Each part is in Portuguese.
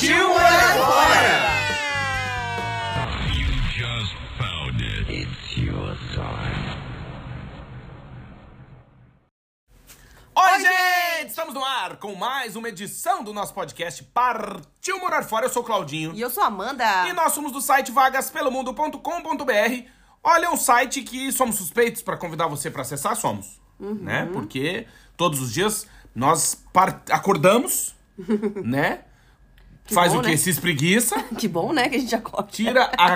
Partiu morar fora! Oi, gente! Estamos no ar com mais uma edição do nosso podcast Partiu Morar Fora. Eu sou o Claudinho. E eu sou a Amanda. E nós somos do site vagaspelomundo.com.br. Olha, é um site que somos suspeitos para convidar você para acessar, somos. Né? Porque todos os dias nós acordamos, né? Faz bom, o quê? né? Se espreguiça, Que bom, né, que a gente acorda. tira a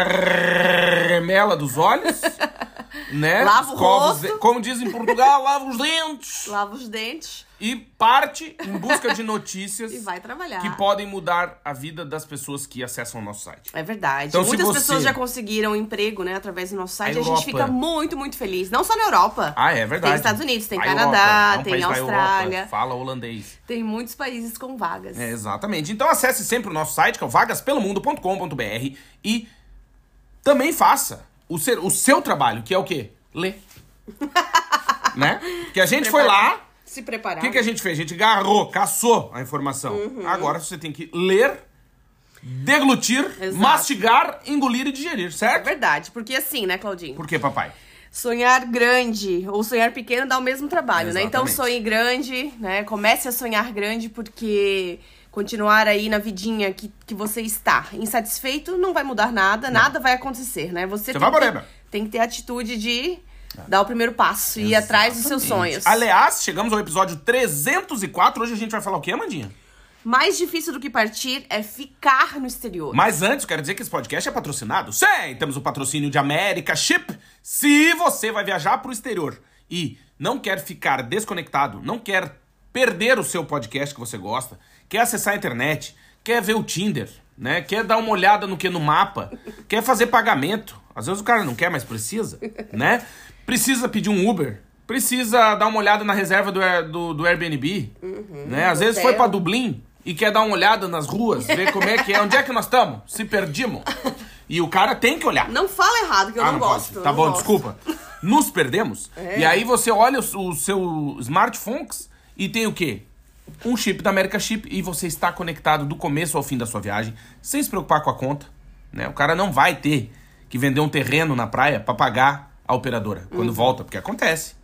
remela dos olhos, né? Lava o rosto. Como dizem em Portugal, lava os dentes. Lava os dentes E parte em busca de notícias e vai trabalhar. que podem mudar a vida das pessoas que acessam o nosso site. É verdade. Então, Muitas você- pessoas já conseguiram emprego, né, através do nosso site. A A, gente fica muito, muito feliz. Não só na Europa. Ah, é verdade. Tem Estados Unidos, tem A Canadá, Europa, é um tem Austrália. Fala holandês. Tem muitos países com vagas. É, exatamente. Então acesse sempre o nosso site, que é o vagaspelomundo.com.br e também faça o, ser- o seu trabalho, que é o quê? Ler. né? Que a gente foi lá, Se preparar. o que, que a gente fez? A gente garrou, caçou a informação. Uhum. Agora você tem que ler, deglutir, Exato. mastigar, engolir e digerir, É certo? verdade. Porque assim, né, Claudinho? Por quê, papai? Sonhar grande ou sonhar pequeno dá o mesmo trabalho, né? Então Exatamente. sonhe grande, né? Comece a sonhar grande porque continuar aí na vidinha que, que você está insatisfeito não vai mudar nada, nada vai acontecer, né? Você, Você tem, vai, que, tem que ter a atitude de dar o primeiro passo e ir atrás dos seus sonhos. Aliás, chegamos ao episódio 304. Hoje a gente vai falar o quê, Amandinha? Mais difícil do que partir é ficar no exterior. Mas antes, eu quero dizer que esse podcast é patrocinado. Sim, temos o patrocínio de América Chip. Se você vai viajar para o exterior e não quer ficar desconectado, não quer perder o seu podcast que você gosta, quer acessar a internet, quer ver o Tinder, né? Quer dar uma olhada no que no mapa, quer fazer pagamento. Às vezes o cara não quer, mas precisa, né? Precisa pedir um Uber, precisa dar uma olhada na reserva do, do, do Airbnb, né? Às vezes foi para Dublin e quer dar uma olhada nas ruas, ver como é que é, onde é que nós estamos, se perdimos. E o cara tem que olhar. Não fala errado, que eu ah, não, não gosto. Tá não bom, gosto. desculpa. Nos perdemos. É. E aí você olha o, o seu smartphone e tem o quê? Um chip da América Chip e você está conectado do começo ao fim da sua viagem, sem se preocupar com a conta. Né? O cara não vai ter que vender um terreno na praia pra pagar a operadora quando Uhum. volta, porque acontece.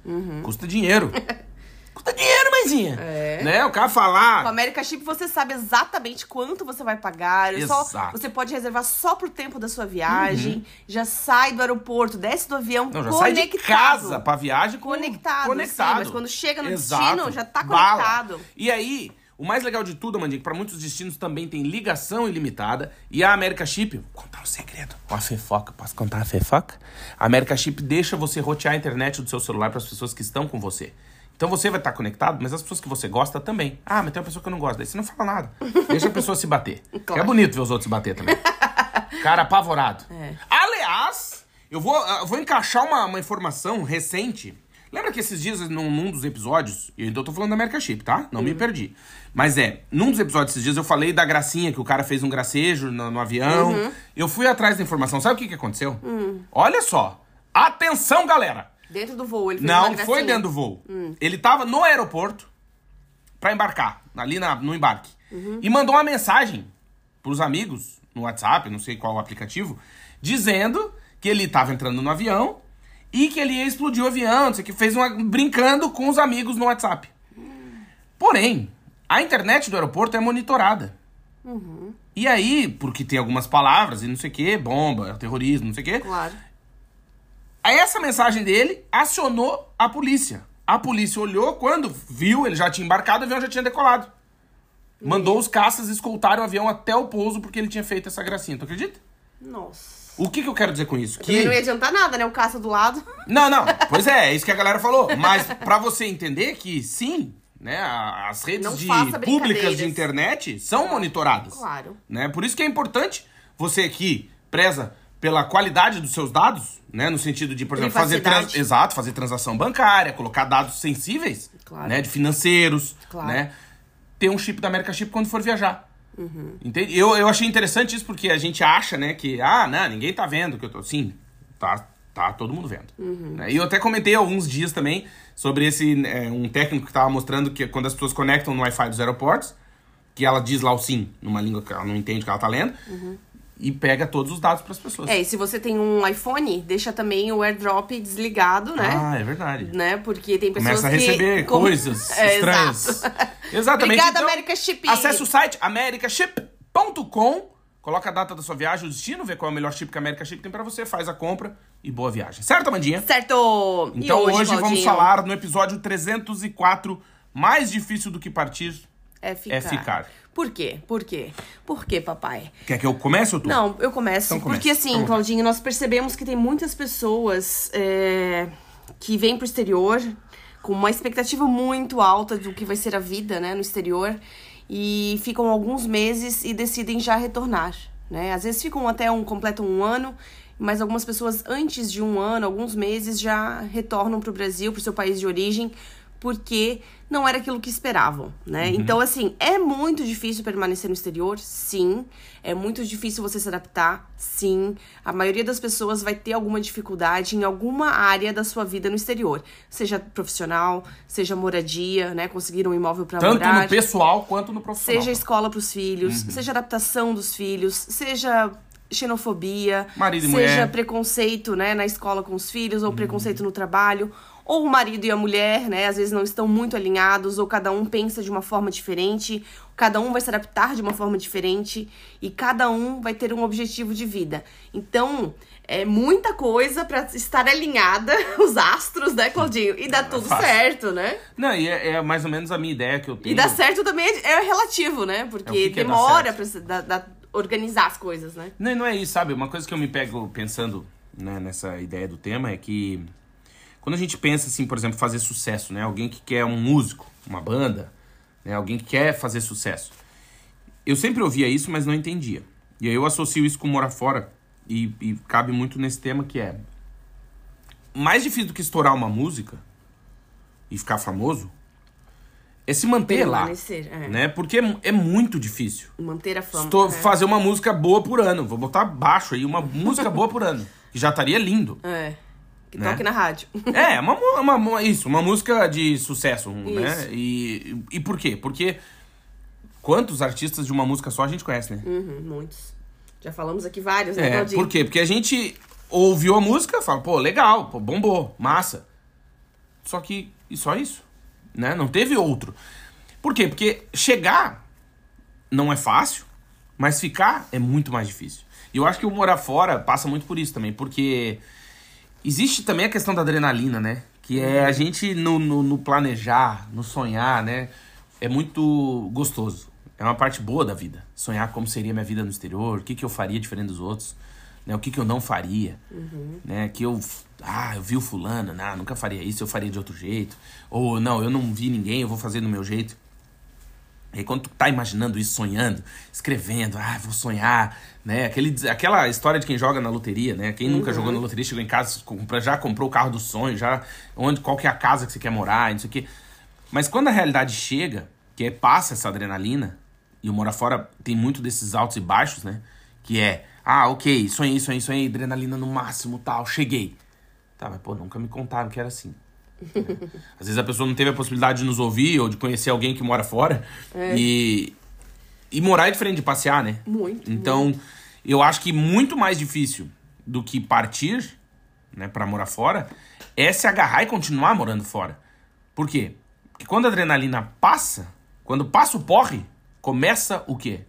Custa dinheiro. Custa dinheiro, mãezinha. É. Né? O cara falar. Com a América Chip você sabe exatamente quanto você vai pagar. É Só, Exato. Uhum. você pode reservar só pro tempo da sua viagem. Já sai do aeroporto, desce do avião Não, já sai conectado. de casa pra viagem com- Conectado, conectado. sim, mas quando chega no Exato. destino, já tá Bala. conectado. E aí, o mais legal de tudo, Amandinha, que pra muitos destinos também tem ligação ilimitada. E a América Chip, vou contar um segredo. Uma fofoca, posso contar a fofoca? A América Chip deixa você rotear a internet do seu celular pras pessoas que estão com você. Então você vai estar conectado, mas as pessoas que você gosta também. Ah, mas tem uma pessoa que eu não gosto. Daí você não fala nada. Deixa a pessoa se bater. Claro. É bonito ver os outros se bater também. Cara apavorado. É. Aliás, eu vou, eu vou encaixar uma, uma informação recente. Lembra que esses dias, num, num dos episódios, eu tô falando da America Chip, tá? Não me perdi. Mas é, num dos episódios esses dias eu falei da gracinha, que o cara fez um gracejo no, no avião. Eu fui atrás da informação. Sabe o que, que aconteceu? Olha só. Atenção, galera! Dentro do voo, ele fez Não foi dentro do voo. Ele tava no aeroporto pra embarcar, ali na- no embarque. E mandou uma mensagem pros amigos no WhatsApp, não sei qual o aplicativo, dizendo que ele tava entrando no avião e que ele ia explodir o avião, não sei o que, fez uma brincando com os amigos no WhatsApp. Porém, a internet do aeroporto é monitorada. E aí, porque tem algumas palavras e não sei o que, bomba, terrorismo, não sei o que, Claro. Aí essa mensagem dele acionou a polícia. A polícia olhou, quando viu, ele já tinha embarcado, o avião já tinha decolado. Mandou os caças escoltar o avião até o pouso porque ele tinha feito essa gracinha. Tu acredita? Nossa. O que, que eu quero dizer com isso? Também não ia adiantar nada, né? O caça do lado. Não, não. Pois é, é isso que a galera falou. Mas pra você entender que sim, né? As redes de públicas de internet são monitoradas. Claro. Né? Por isso que é importante você aqui preza pela qualidade dos seus dados, né? No sentido de, por exemplo, fazer trans... Exato, fazer transação bancária, colocar dados sensíveis, Claro. né? De financeiros, Claro. né? Ter um chip da América Chip quando for viajar. Uhum. Entende? Eu, eu achei interessante isso porque a gente acha, né, que, ah, não, ninguém tá vendo que eu tô. Sim, tá, tá todo mundo vendo. Uhum. Né? E eu até comentei alguns dias também sobre esse. é, um técnico que tava mostrando que quando as pessoas conectam no Wi-Fi dos aeroportos, que ela diz lá o sim, numa língua que ela não entende que ela tá lendo, e pega todos os dados para as pessoas. Uhum. É, e se você tem um iPhone, deixa também o AirDrop desligado, né? Ah, é verdade. Né? Porque tem pessoas Começa a que... receber com- coisas É, estranhas. Exatamente. Obrigada, então, América Chip. Acesse o site americaship.com, coloca a data da sua viagem, o destino, vê qual é o melhor chip que a America Chip tem pra você, faz a compra e boa viagem. Certo, Amandinha? Certo! Então hoje, vamos Claudinho, falar no episódio 304, mais difícil do que partir. É ficar. é ficar. Por quê? Por quê? Por quê, papai? Quer que eu comece ou tu? Não, eu começo. Então comece, porque assim, vamos lá. Claudinho, nós percebemos que tem muitas pessoas é, que vêm pro exterior com uma expectativa muito alta do que vai ser a vida, né, no exterior. E ficam alguns meses e decidem já retornar, né? Às vezes ficam até um completam um ano, mas algumas pessoas antes de um ano, alguns meses já retornam pro Brasil, pro seu país de origem, porque não era aquilo que esperavam, né? Então, assim, é muito difícil permanecer no exterior, sim. É muito difícil você se adaptar, sim. A maioria das pessoas vai ter alguma dificuldade em alguma área da sua vida no exterior. Seja profissional, seja moradia, né? Conseguir um imóvel para Tanto morar. no pessoal quanto no profissional. Seja escola para os filhos, Uhum. seja adaptação dos filhos, seja xenofobia, Marido seja mulher. Uhum. preconceito, né, na escola com os filhos ou preconceito no trabalho, ou o marido e a mulher, né, às vezes não estão muito alinhados ou cada um pensa de uma forma diferente, cada um vai se adaptar de uma forma diferente e cada um vai ter um objetivo de vida. Então, é muita coisa para estar alinhada os astros, né, Claudinho? E dá tudo fácil. certo, né? Não, e é, é mais ou menos a minha ideia que eu tenho. E dar certo também é é relativo, né? Porque É, o que que é demora se- da- da- organizar as coisas, né? Não, não é isso, sabe? Uma coisa que eu me pego pensando né, nessa ideia do tema é que quando a gente pensa assim, por exemplo, fazer sucesso, né? Alguém que quer um músico, uma banda, né? Alguém que quer fazer sucesso. Eu sempre ouvia isso, mas não entendia. E aí eu associo isso com morar fora e, e cabe muito nesse tema que é mais difícil do que estourar uma música e ficar famoso é se manter lá, é. né? Porque é, é muito difícil. Manter a fama. Estou é. fazer uma música boa por ano. Vou botar baixo aí, uma música boa por ano. Que já estaria lindo. É. Que Né? toque na rádio. É, uma, uma, mu- isso, uma música de sucesso, né? Isso. E, e por quê? Porque quantos artistas de uma música só a gente conhece, né? Uhum, muitos. Já falamos aqui vários, né, É, por quê? Porque a gente ouviu a música, fala, pô, legal, pô, bombou, massa. Só que, e só isso, né? Não teve outro. Por quê? Porque chegar não é fácil, mas ficar é muito mais difícil. E eu acho que o morar fora passa muito por isso também, porque existe também a questão da adrenalina, né? Que é a gente no, no, no planejar, no sonhar, né? É muito gostoso. É uma parte boa da vida. Sonhar como seria minha vida no exterior, o que, que eu faria diferente dos outros, né? O que, que eu não faria, né? Que eu, ah, eu vi o fulano, não, nunca faria isso, eu faria de outro jeito. Ou, não, eu não vi ninguém, eu vou fazer do meu jeito. E aí, quando tu tá imaginando isso, sonhando, escrevendo, ah, vou sonhar, né? Aquele, aquela história de quem joga na loteria, né? Quem nunca jogou na loteria, chegou em casa, compra- já comprou o carro do sonho, já onde, qual que é a casa que você quer morar, não sei o quê. Mas quando a realidade chega, que é, passa essa adrenalina, e o Mora Fora tem muito desses altos e baixos, né? Que é, ah, ok, sonhei, sonhei, sonhei, adrenalina no máximo, tal, cheguei. Tá, mas pô, nunca me contaram que era assim. Às vezes a pessoa não teve a possibilidade de nos ouvir ou de conhecer alguém que mora fora. E, e morar é diferente de passear, né? Muito, Então, eu acho que muito mais difícil do que partir, né, para morar fora, é se agarrar e continuar morando fora. Por quê? Porque quando a adrenalina passa, quando passa o porre, começa o quê?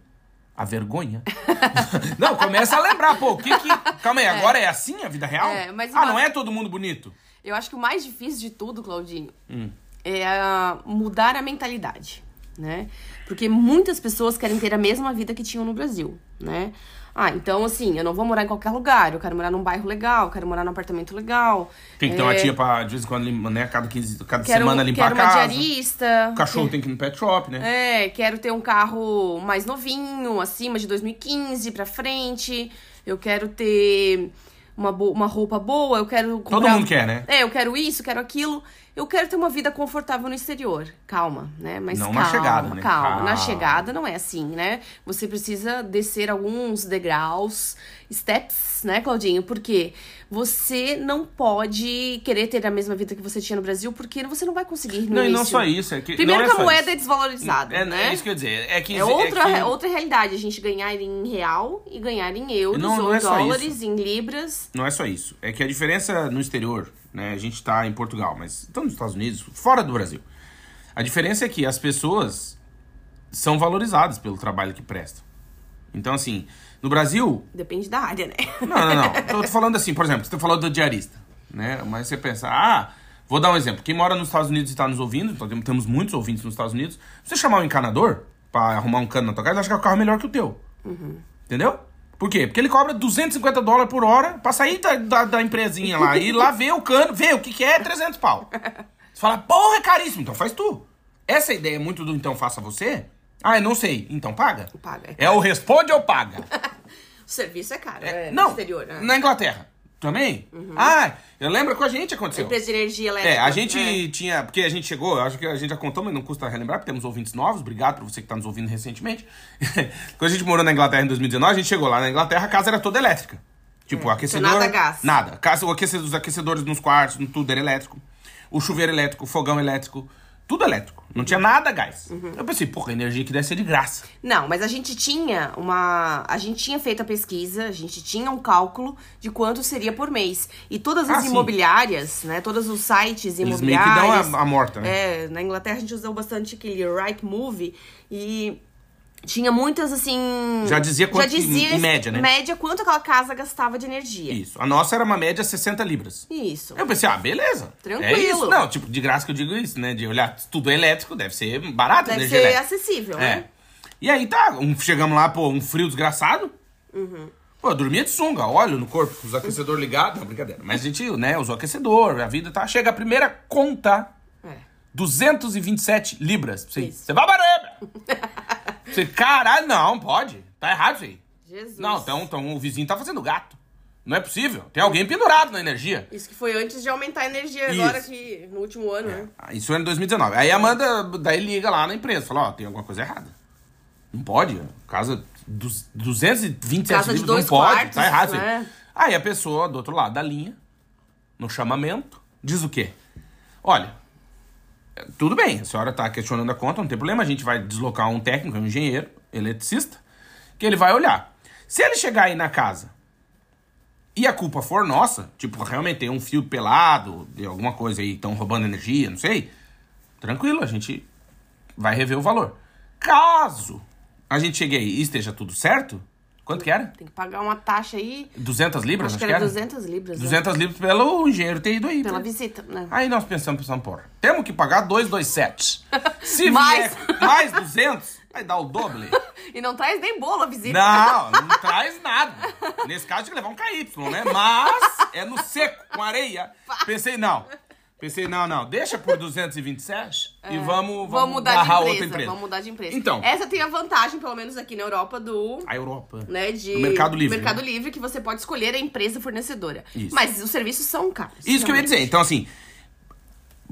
A vergonha. não, começa a lembrar, pô, o que que. Calma aí, agora é assim a vida real? É, mas ah, uma- não é todo mundo bonito? Eu acho que o mais difícil de tudo, Claudinho, Hum. é ah, mudar a mentalidade. né? Porque muitas pessoas querem ter a mesma vida que tinham no Brasil, né? Ah, então assim, eu não vou morar em qualquer lugar, eu quero morar num bairro legal, eu quero morar num apartamento legal. Tem que ter uma é, tia pra, de vez em quando, né? Cada, 15, cada quero, semana limpar quero a uma casa. diarista. O cachorro tem que ir no pet shop, né? É, quero ter um carro mais novinho, acima de 2015 pra frente. Eu quero ter uma, uma roupa boa, eu quero comprar... Todo mundo quer, né? É, eu quero isso, quero aquilo. Eu quero ter uma vida confortável no exterior. Calma, né? Mas Não calma, na chegada, né? calma. Calma. Na chegada não é assim, né? Você precisa descer alguns degraus, steps, né, Claudinho? Porque você não pode querer ter a mesma vida que você tinha no Brasil, porque você não vai conseguir no Não, e não início. só isso. É que, Primeiro não que é a moeda isso. é desvalorizada, É, né? é isso que eu ia dizer. É que É outra, é que- outra realidade, a gente ganhar em real e ganhar em euros Não, não ou é só dólares, em libras. Não é só isso. É que a diferença no exterior, né? A gente tá em Portugal, mas estamos nos Estados Unidos, fora do Brasil. A diferença é que as pessoas são valorizadas pelo trabalho que prestam. Então, assim, no Brasil. Depende da área, né? Não, não, não. Eu tô falando assim, por exemplo, você falou do diarista, né? Mas você pensa, ah, vou dar um exemplo. Quem mora nos Estados Unidos e está nos ouvindo, então temos- muitos ouvintes nos Estados Unidos. Você chamar um encanador pra arrumar um cano na tua casa, ele acha que o carro é melhor que o teu. Entendeu? Por quê? Porque ele cobra 250 dólares por hora pra sair da, da, da empresinha lá e ir lá ver o cano, ver o que, que é 300 pau. Você fala, porra, é caríssimo, então faz tu. Essa ideia é muito do então faça você. Ah, eu não sei, então paga. Paga. É o responde ou paga. O serviço é caro, é, no não, exterior, né? na Inglaterra. Também? Ah, eu lembro que com a gente aconteceu. Empresa de energia elétrica. É, a gente é. tinha. Porque a gente chegou, eu acho que a gente já contou, mas não custa relembrar, porque temos ouvintes novos. Obrigado pra você que tá nos ouvindo recentemente. Quando a gente morou na Inglaterra em 2019, a gente chegou lá na Inglaterra, a casa era toda elétrica. Tipo, o aquecedor. nada gás. Nada. Casa, o aquecedor, os aquecedores nos quartos, tudo era elétrico. O chuveiro elétrico, o fogão elétrico. Tudo elétrico. Não tinha nada gás. Uhum. Eu pensei, porra, a energia que deve ser de graça. Não, mas a gente tinha uma. A gente tinha feito a pesquisa, a gente tinha um cálculo de quanto seria por mês. E todas Ah, as sim. imobiliárias, né? Todos os sites Eles meio que imobiliários. dão a, a morta, né? É, na Inglaterra a gente usou bastante aquele Right Move e tinha muitas assim. Já dizia quanto que- em média, né? Média quanto aquela casa gastava de energia. Isso. A nossa era uma média 60 libras. Isso. Eu pensei, ah, beleza. Tranquilo. É isso. Não, tipo, de graça que eu digo isso, né? De olhar, tudo é elétrico, deve ser barato Deve ser elétrica. acessível, É. né? E aí tá, um- chegamos lá, pô, um frio desgraçado. Uhum. Pô, eu dormia de sunga, óleo no corpo, com os aquecedores ligados. Não, brincadeira. Mas a gente, né, usou aquecedor, a vida tá. Chega a primeira conta, É. 227 libras. Isso. você vai barulho. Você, caralho, não, pode. Tá errado isso aí. Jesus. Não, então, então o vizinho tá fazendo gato. Não é possível. Tem alguém pendurado na energia. Isso que foi antes de aumentar a energia Isso. agora que no último ano, né? Ah, Isso era em 2019. Aí a Amanda daí liga lá na empresa, fala, ó, tem alguma coisa errada. Não pode, casa dos 227 Casa de livros, dois não pode, quartos, tá errado. isso aí. né? Aí a pessoa do outro lado da linha, no chamamento, diz o quê? Olha, tudo bem, a senhora tá questionando a conta, não tem problema, a gente vai deslocar um técnico, um engenheiro, eletricista, que ele vai olhar. Se ele chegar aí na casa e a culpa for nossa, tipo, realmente tem um fio pelado, de alguma coisa aí, estão roubando energia, não sei, tranquilo, a gente vai rever o valor. Caso a gente chegue aí e esteja tudo certo, quanto que era? Tem que pagar uma taxa aí. 200 libras? Acho que era 200 libras. né? 200 libras pelo engenheiro ter ido aí. Pela né? visita, né? Aí nós pensamos, pensamos, porra, temos que pagar 227. Se Mais. vier mais 200, vai dar o doble. E não traz nem bolo a visita. Não, não traz nada. Nesse caso, tinha que levar um KY, né? Mas é no seco, com areia. Pensei, não. Pensei, não, não, deixa por 227 e vamos, vamos, É. Vamos mudar de empresa, outra empresa. Vamos mudar de empresa. Então. Essa tem a vantagem, pelo menos aqui na Europa, do. A Europa. Né, de Do Mercado Livre, Mercado né? Livre, que você pode escolher a empresa fornecedora. Isso. Mas os serviços são caros. Isso que eu ia realmente. dizer. Então, assim.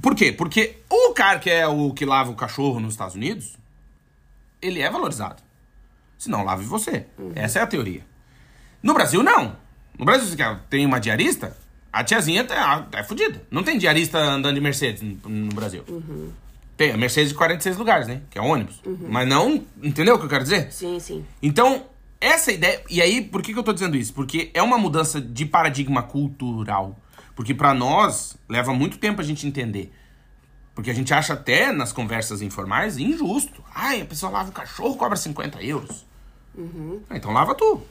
Por quê? Porque o cara que é o que lava o cachorro nos Estados Unidos, ele é valorizado. Se não, lave você. Essa é a teoria. No Brasil, não. No Brasil, você quer- tem uma diarista, a tiazinha tá, é fodida. Não tem diarista andando de Mercedes no, Brasil. Tem a Mercedes de 46 lugares, né? Que é ônibus. Mas não. Entendeu o que eu quero dizer? Sim, sim. Então, essa ideia. E aí, por que, que eu tô dizendo isso? Porque é uma mudança de paradigma cultural. Porque pra nós leva muito tempo a gente entender. Porque a gente acha até nas conversas informais injusto. Ai, a pessoa lava o cachorro cobra 50 euros. Ah, então lava tu.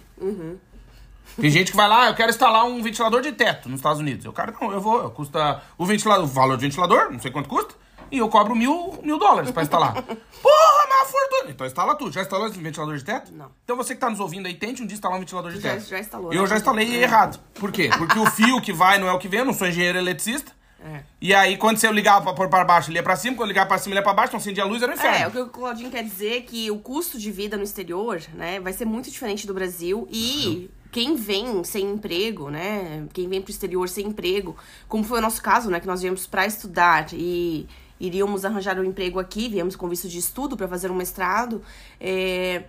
Tem gente que vai lá, eu quero instalar um ventilador de teto nos Estados Unidos. Eu, cara, não, eu vou, custa o ventilador, o valor do ventilador, não sei quanto custa, e eu cobro mil, mil dólares pra instalar. Porra, uma fortuna. Então instala tudo. Já instalou esse ventilador de teto? Não. Então você que tá nos ouvindo aí, tente um dia instalar um ventilador de Já- teto. já instalou, Eu né? já instalei É. errado. Por quê? Porque o fio que vai não é o que vem, eu não sou engenheiro eletricista. É. E aí, quando você ligava pra pôr pra baixo, ele ia pra cima. Quando eu ligava pra cima, ele ia pra baixo. Então, acendia a luz, era um inferno. É, o que o Claudinho quer dizer é que o custo de vida no exterior, né, vai ser muito diferente do Brasil e quem vem sem emprego, né, quem vem pro exterior sem emprego, como foi o nosso caso, né, que nós viemos para estudar e iríamos arranjar um emprego aqui, viemos com visto de estudo para fazer um mestrado, é,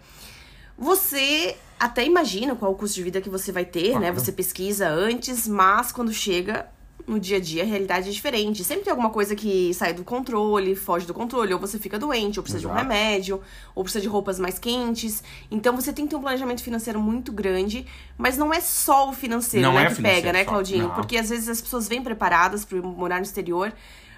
você até imagina qual o custo de vida que você vai ter, né? Claro. Você pesquisa antes, mas quando chega no dia a dia, a realidade é diferente. Sempre tem alguma coisa que sai do controle, foge do controle, ou você fica doente, ou precisa de um Exato. remédio, ou precisa de roupas mais quentes. Então você tem que ter um planejamento financeiro muito grande, mas não é só o financeiro Não né, é que financeiro pega, né, só, Claudinho? não. Porque às vezes as pessoas vêm preparadas para morar no exterior.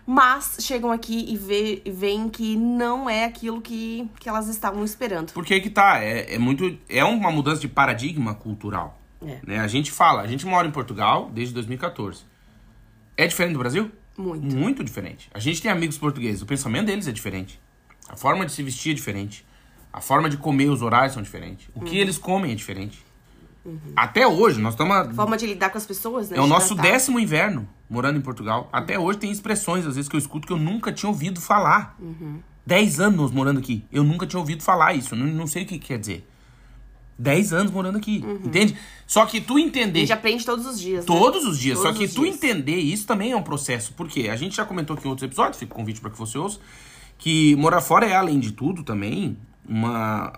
Mas chegam aqui e vê- veem que não é aquilo que, que elas estavam esperando. Porque aí que tá, é, é muito. É uma mudança de paradigma cultural. É. Né? A gente fala, a gente mora em Portugal desde 2014. É diferente do Brasil? Muito. Muito diferente. A gente tem amigos portugueses, o pensamento deles é diferente. A forma de se vestir é diferente. A forma de comer, os horários são diferentes. O Uhum. que eles comem é diferente. Até hoje, nós estamos. a- Forma de lidar com as pessoas, né? É o nosso tratar. décimo inverno morando em Portugal. Até hoje tem expressões, às vezes, que eu escuto que eu nunca tinha ouvido falar. Dez anos morando aqui. Eu nunca tinha ouvido falar isso. Não, não sei o que quer dizer. Dez anos morando aqui. Entende? Só que tu A entender. gente aprende todos os dias. né? Todos os dias. Todos Só que tu dias. entender isso também é um processo. Por quê? A gente já comentou aqui em outros episódios, fica o convite para que você ouça, que morar fora é, além de tudo, também uma.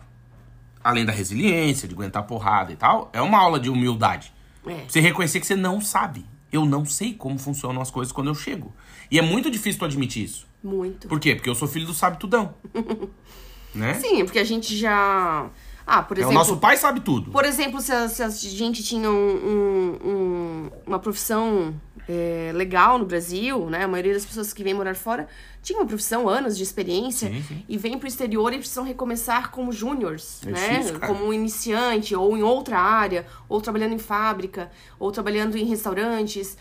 Além da resiliência, de aguentar porrada e tal, é uma aula de humildade. É. Você reconhecer que você não sabe. Eu não sei como funcionam as coisas quando eu chego. E é muito difícil tu admitir isso. Muito. Por quê? Porque eu sou filho do sabe tudão. né? Sim, porque a gente já. Ah, por É, o exemplo. nosso pai sabe tudo. Por exemplo, se a, se a gente tinha um- um- um- uma profissão é, legal no Brasil, né? A maioria das pessoas que vêm morar fora tinha uma profissão, anos de experiência, Sim, sim. e vêm pro exterior e precisam recomeçar como júniors, É né? difícil, como iniciante, ou em outra área, ou trabalhando em fábrica, ou trabalhando em restaurantes,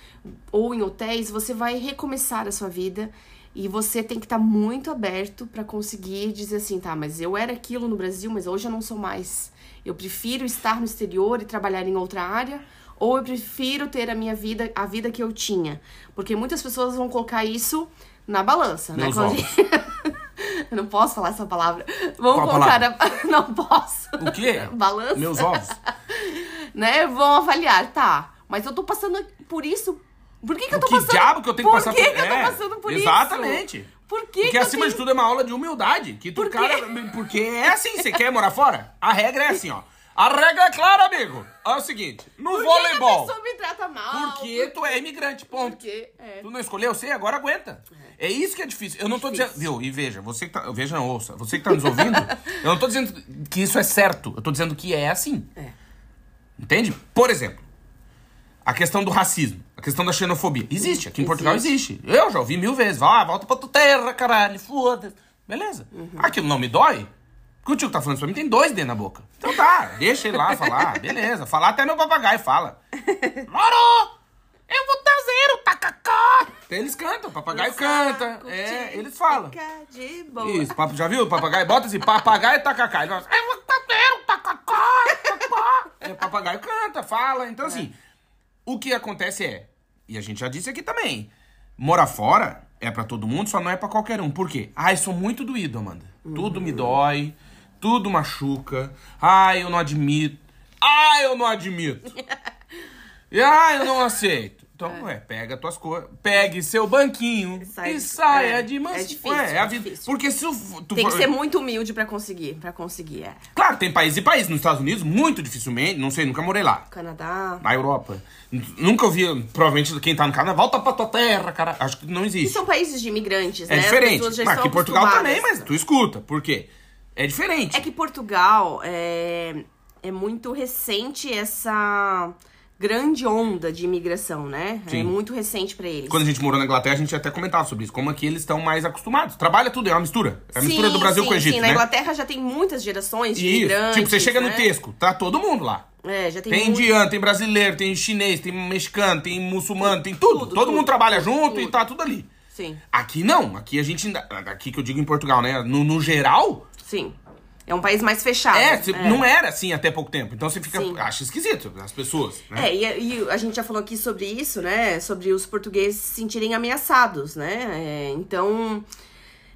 ou em hotéis. Você vai recomeçar a sua vida. E você tem que estar muito aberto para conseguir dizer assim, tá, mas eu era aquilo no Brasil, mas hoje eu não sou mais. Eu prefiro estar no exterior e trabalhar em outra área, ou eu prefiro ter a minha vida, a vida que eu tinha. Porque muitas pessoas vão colocar isso na balança, Meus né, eu não posso falar essa palavra. Vamos Qual colocar a... Não posso. O quê? Balança? Meus ovos. Né? Vão avaliar, tá. Mas eu tô passando por isso. Por que, que eu tô que passando? diabo que eu tenho que por passar que por que eu tô É, passando por isso? Exatamente. Por que Porque acima de tenho- tudo é uma aula de humildade. Que tu, Por cara. Porque é assim, você quer morar fora? A regra é assim, ó. A regra é clara, amigo. É o seguinte: no Por que voleibol. que a me trata mal? Porque tu é imigrante, ponto. Porque, é. Tu não escolheu ser, agora aguenta. É isso que é difícil. Eu não tô Difícil. dizendo. Viu? E veja, você que tá. Veja, não, ouça. Você que tá nos ouvindo, eu não tô dizendo que isso é certo. Eu tô dizendo que é assim. É. Entende? Por exemplo, a questão do racismo, a questão da xenofobia. Existe, aqui em Portugal existe. Eu já ouvi mil vezes. Ah, volta pra tua terra, caralho, foda-se. Beleza. Uhum. Aquilo não me dói. Porque o tio que tá falando isso pra mim tem dois dedos na boca. Então tá, deixa ele lá falar. Beleza. Falar até meu papagaio fala. Moro! Eu vou trazer o tacacá! Eles cantam, o papagaio canta. É, eles falam. De boa. Isso, papo, já viu? o Papagaio bota assim, papagaio e tacacá. Ele fala, eu vou trazer o tacacá! tacacá." É, o papagaio canta, fala. Então, assim, o que acontece é, e a gente já disse aqui também, morar fora é pra todo mundo, só não é pra qualquer um. Por quê? Ai, sou muito doído, Amanda. Tudo me dói, tudo machuca. Ai, eu não admito. Ai, eu não admito. Ai, eu não aceito. Então, ué, pega tuas coisas, pegue seu banquinho Sai- e saia é, de mansinho. é difícil, Ué, é a é vida. difícil. Porque se o- tu Tem que ser muito humilde pra conseguir, pra conseguir, é. Claro, tem país e país. Nos Estados Unidos, muito dificilmente, não sei, nunca morei lá. Canadá. Na Europa. Nunca ouvi, provavelmente, quem tá no Canadá, volta pra tua terra, cara. Acho que não E existe. são países de imigrantes, É né? As diferente. estão aqui em Portugal também, mas tu escuta. Por quê? É diferente. É que Portugal é, é muito recente essa grande onda de imigração, né? É Sim. muito recente pra eles. Quando a gente morou na Inglaterra, a gente até comentava sobre isso. Como aqui eles estão mais acostumados. Trabalha tudo, é uma mistura. É a mistura Sim, do Brasil sim, com o Egito, sim. né? Na Inglaterra já tem muitas gerações de Isso. imigrantes. Tipo, você chega no né? Tesco, tá todo mundo lá. É, já tem, Tem muito- indiano, tem brasileiro, tem chinês, tem mexicano, tem muçulmano, tem tudo. Tudo, Todo tudo. mundo trabalha junto e Tudo. tá tudo ali. Sim. Aqui não, aqui a gente. Aqui que eu digo em Portugal, né? No, no geral, Sim. É um país mais fechado. É, cê- não era assim até pouco tempo. Então você fica. Sim. Acha esquisito as pessoas. Né? É, e, e a gente já falou aqui sobre isso, né? Sobre os portugueses se sentirem ameaçados, né? É, então,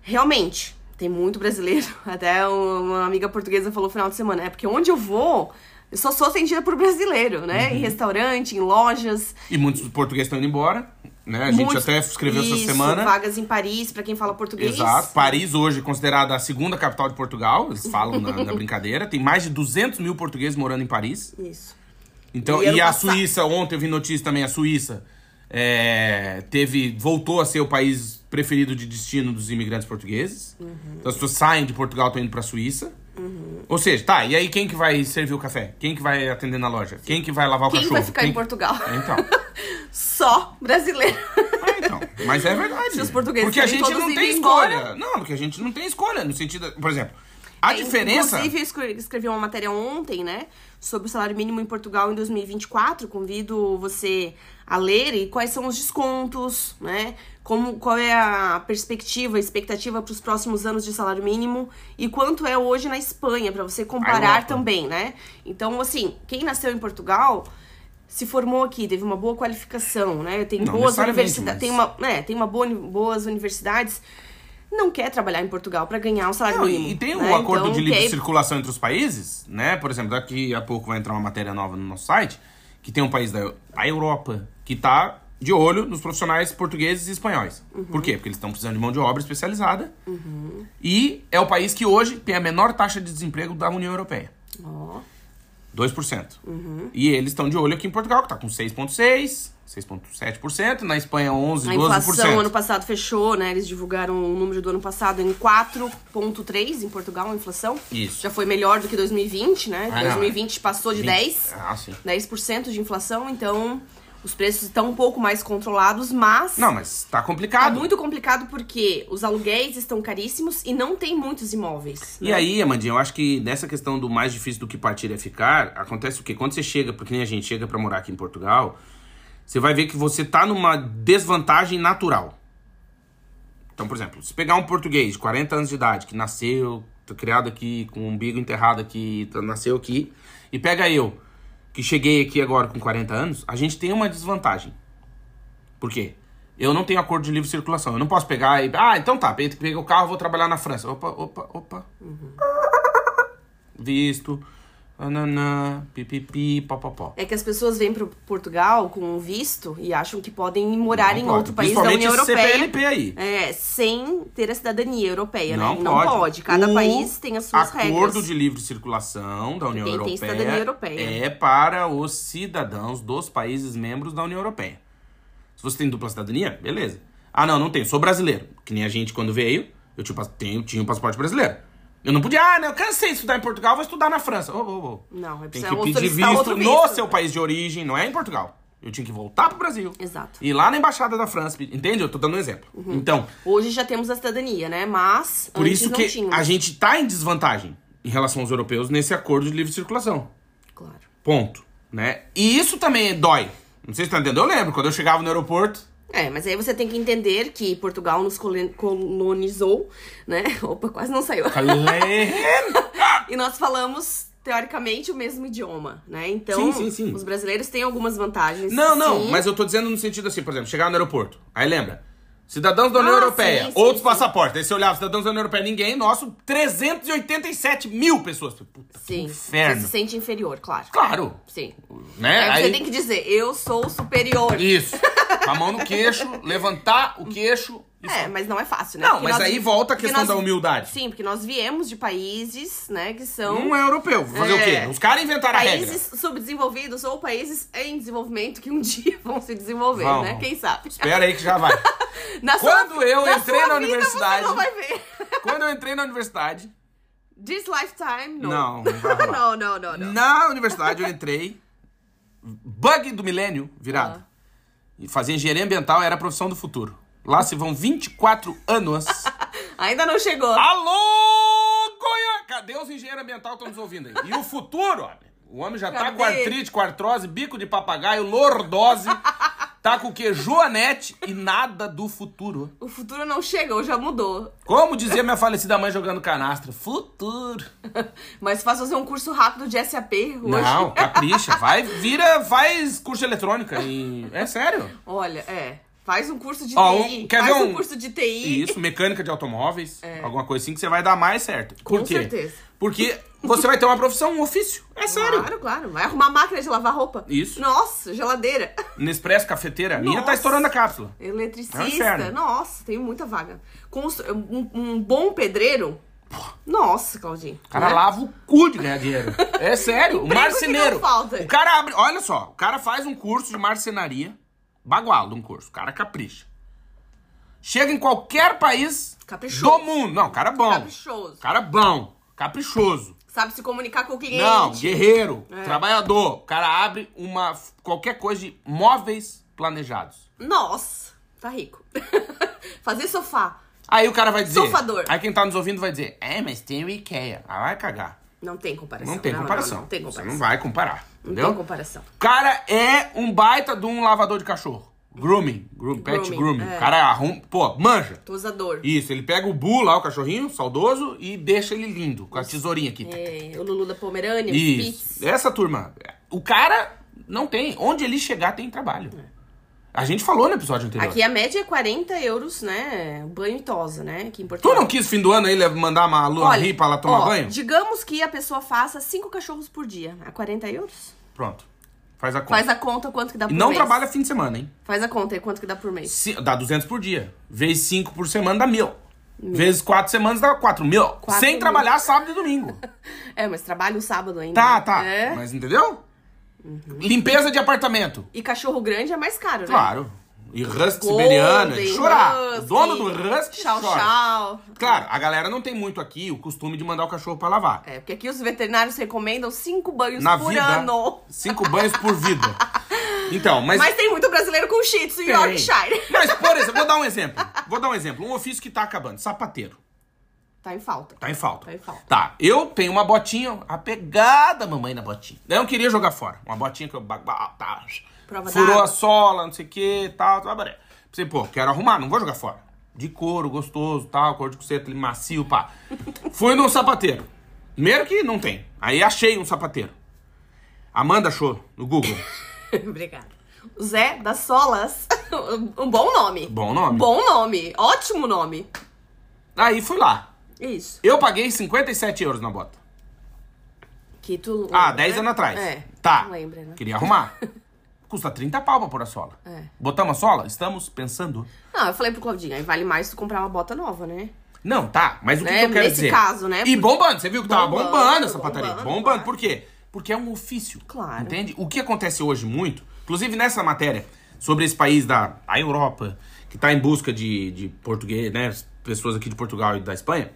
realmente, tem muito brasileiro. Até uma amiga portuguesa falou no final de semana, é porque onde eu vou, eu só sou atendida por brasileiro, né? Uhum. Em restaurante, em lojas. E muitos portugueses estão indo embora. Né? A gente até escreveu essa Isso, semana. vagas em Paris, pra quem fala português. Exato. Paris hoje é considerada a segunda capital de Portugal. Eles falam na, na brincadeira. Tem mais de 200 mil portugueses morando em Paris. Isso. Então, E e a passado- Suíça, ontem eu vi notícia também, a Suíça é, teve, voltou a ser o país preferido de destino dos imigrantes portugueses. Uhum. Então as pessoas saem de Portugal estão indo pra Suíça. Ou seja, tá, e aí quem que vai servir o café? Quem que vai atender na loja? Quem que vai lavar o Quem cachorro? vai ficar Quem- em Portugal? É, Então. Só brasileiro. É, então. Mas é verdade. Se os portugueses Porque a gente não tem embora. escolha. Não, porque a gente não tem escolha. No sentido. Por exemplo, a É, diferença. Inclusive, eu escre- escrevi uma matéria ontem, né? Sobre o salário mínimo em Portugal em 2024. Convido você a ler e quais são os descontos, né? Como, qual é a perspectiva, a expectativa para os próximos anos de salário mínimo e quanto é hoje na Espanha, para você comparar também, né? Então, assim, quem nasceu em Portugal se formou aqui, teve uma boa qualificação, né? Tem Não boas universidades, mas- tem uma, né, tem uma boa, boas universidades. Não quer trabalhar em Portugal para ganhar um salário Não, mínimo. e tem o né? acordo Então, de livre quer ir circulação entre os países, né? Por exemplo, daqui a pouco vai entrar uma matéria nova no nosso site, que tem um país da a Europa que tá de olho nos profissionais portugueses e espanhóis. Uhum. Por quê? Porque eles estão precisando de mão de obra especializada. E é o país que hoje tem a menor taxa de desemprego da União Europeia. Ó, 2%. Uhum. E eles estão de olho aqui em Portugal, que tá com 6,6%, 6,7%, na Espanha 11%, A 12%. inflação ano passado fechou, né? Eles divulgaram o número do ano passado em 4,3 em Portugal, a inflação. Isso. Já foi melhor do que 2020, né? Ah, não. 2020 passou de 20. 10, Ah, sim. 10% de inflação, então os preços estão um pouco mais controlados, mas Não, mas tá tá complicado. muito complicado porque os aluguéis estão caríssimos e não tem muitos imóveis. E aí, Amandinha, eu acho que nessa questão do mais difícil do que partir é ficar, acontece o quê? Quando você chega, porque nem a gente chega pra morar aqui em Portugal, você vai ver que você tá numa desvantagem natural. Então, por exemplo, se pegar um português de 40 anos de idade, que nasceu, tá criado aqui, com o umbigo enterrado aqui, tá- nasceu aqui, e pega eu, que cheguei aqui agora com 40 anos, a gente tem uma desvantagem. Por quê? Eu não tenho acordo de livre circulação. Eu não posso pegar e. Ah, então tá, peguei o carro, vou trabalhar na França. Opa, opa, opa. Visto. Ananã, pipipi, popopó. É que as pessoas vêm para Portugal com um visto e acham que podem morar Não em pode. outro país da União Europeia. CPLP aí. É, sem ter a cidadania europeia, Não né? pode. Não pode. Cada O país tem as suas Acordo regras. de livre circulação da União Quem tem Europeia, cidadania europeia. é para os cidadãos dos países membros da União Europeia. Se você tem dupla cidadania, beleza. Ah, não, não tenho. Sou brasileiro. Que nem a gente quando veio, eu tinha, tinha um passaporte brasileiro. Eu não podia, ah, não, eu cansei de estudar em Portugal, vou estudar na França. Ô, ô, ô. Não, é Tem que pedir visto no visto. seu país de origem, não é em Portugal. Eu tinha que voltar pro Brasil. Exato. Ir lá na embaixada da França, entende? Eu tô dando um exemplo. Uhum. Então, Hoje já temos a cidadania, né? Mas por isso que tínhamos. a gente tá em desvantagem em relação aos europeus nesse acordo de livre circulação. Claro. Ponto. Né? E isso também dói. Não sei se tá entendendo. Eu lembro, quando eu chegava no aeroporto. É, mas aí você tem que entender que Portugal nos colo- colonizou, né? Opa, quase não saiu. e nós falamos, teoricamente, o mesmo idioma, né? Então, Sim, sim, sim. os brasileiros têm algumas vantagens. Não, não, mas eu tô dizendo no sentido assim, por exemplo, chegar no aeroporto. Aí lembra? Cidadãos da União Ah, Europeia, sim, sim, outros sim. passaportes. Aí você olhava, cidadãos da União Europeia, ninguém, nosso, 387 mil pessoas. Puta, Sim. inferno. Você se sente inferior, claro. Claro, Sim. né? Aí Aí, você tem que dizer, eu sou superior. Isso. Com a mão no queixo, levantar o queixo. E É, mas não é fácil, né? Não, Porque mas nós- aí volta a questão nós- da humildade. Sim, porque nós viemos de países, né, que são Não é europeu. Fazer o quê? É. Os caras inventaram a regra. países subdesenvolvidos ou países em desenvolvimento que um dia vão se desenvolver, Vão, né? Quem sabe? Espera aí que já vai. Na Quando eu na entrei sua na vida universidade- Você não vai ver. Quando eu entrei na universidade, This lifetime. Não, não não, não, não, não. na universidade eu entrei, bug do milênio virado. Ah. E fazer engenharia ambiental era a profissão do futuro. Lá se vão 24 anos. Ainda não chegou. Alô, Goiânia! Cadê os engenheiros ambientais que estão nos ouvindo aí? E o futuro, ó. O homem já tá Cadê? com artrite, com artrose, bico de papagaio, lordose. Tá com o quê? Joanete e nada do futuro. O futuro não chegou, já mudou. Como dizia minha falecida mãe jogando canastra. Futuro. Mas faz fazer um curso rápido de SAP hoje. Não, capricha. Vai, vira, faz curso de eletrônica. E... É sério. Olha, é. Faz um curso de Ó, TI. um- quer faz ver um... um- curso de TI. Isso, mecânica de automóveis. Alguma coisa assim que você vai dar mais certo. Por Com quê? certeza. Porque você vai ter uma profissão, um ofício. É sério. Claro, claro. Vai arrumar máquina de lavar roupa. Isso. Nossa, geladeira. Nespresso, cafeteira. A minha tá estourando a cápsula. É um Eletricista. inferno. Nossa, tem muita vaga. Constru- Um, um bom pedreiro. Nossa, Claudinho. O cara Né? lava o cu de ganhar dinheiro. É sério. O Emprego que marceneiro. não falta. O cara abre. Olha só. O cara faz um curso de marcenaria. Bagual de um curso. O cara capricha. Chega em qualquer país Caprichoso. do mundo. Não, cara bom. Caprichoso. Cara bom. Caprichoso. Sabe se comunicar com o cliente. Não, guerreiro, É. trabalhador. O cara abre uma qualquer coisa de móveis planejados. Nossa, tá rico. Fazer sofá. Aí o cara vai dizer. Sofador. Aí quem tá nos ouvindo vai dizer: É, mas tem o IKEA. Ah, vai cagar. Não tem comparação. Não tem comparação. Não, tem Você comparação. não vai comparar. Não Entendeu? tem comparação. O cara é um baita de um lavador de cachorro. Grooming. groom, pet Grooming, grooming. é. O cara arruma. Pô, manja. Tosador. Isso, ele pega o Bu lá, o cachorrinho, saudoso, e deixa ele lindo, com a tesourinha aqui. É, o Lulu da Pomerânia, Isso. Spitz. Essa turma. O cara não tem. Onde ele chegar tem trabalho. A gente falou no episódio anterior. Aqui a média é 40 euros, né? Banho e tosa, né? Aqui em Portugal. Tu não quis fim do ano aí mandar uma lua rir pra lá tomar ó, banho? Digamos que a pessoa faça cinco cachorros por dia. A 40 euros? Pronto. Faz a conta. Faz a conta quanto que dá E por não mês. trabalha fim de semana, hein? Faz a conta aí, quanto que dá por mês. Se- dá 200 por dia. Vezes 5 por semana dá mil. Vezes 4 semanas dá 4 mil. Quatro Sem mil. trabalhar sábado e domingo. É, mas trabalha o sábado ainda. Tá, tá. É. Mas entendeu? Limpeza de apartamento. E cachorro grande é mais caro, né? Claro. E de Golden, chorar. O dono do husky Tchau, chora. tchau. Claro, a galera não tem muito aqui o costume de mandar o cachorro pra lavar. É, porque aqui os veterinários recomendam cinco banhos Na por vida, ano. cinco banhos por vida. Então, mas... Mas tem muito brasileiro com Shih Tzu e. Yorkshire. Mas, por exemplo, vou dar um exemplo. Vou dar um exemplo. Um ofício que tá acabando. Sapateiro. Tá em falta. Tá em falta. Tá em falta. Tá, eu tenho uma botinha, apegada mamãe na botinha. Eu não queria jogar fora. Uma botinha que eu. Tá, Prova furou a sola, não sei o que, tal, tal, baré. Pensei, pô, quero arrumar, não vou jogar fora. De couro, gostoso, tal, cor de coceta, macio, pá. Fui no sapateiro. Primeiro que não tem. Aí achei um sapateiro. Amanda achou no Google. Obrigada. Zé das Solas. um bom nome. Bom nome. Bom nome. Ótimo nome. Aí fui lá. Isso. Eu paguei 57 euros na bota. Que tu Ah, lembra, 10 né? anos atrás. É. Tá. tu Lembra, né? Queria arrumar. Custa 30 pau pra pôr a sola. É. Botamos a sola? Estamos pensando. Não, eu falei pro Claudinho, aí vale mais tu comprar uma bota nova, né? Não, tá. Mas o que, Né, que eu quero nesse dizer? caso, né, E bombando. Você viu que tava Bombando, bombando essa pataria. bombando, Bombando. claro. Por quê? Porque é um ofício. Claro. Entende? O que acontece hoje muito, inclusive nessa matéria, sobre esse país da, da Europa, que tá em busca de, de português, né? Pessoas aqui de Portugal e da Espanha.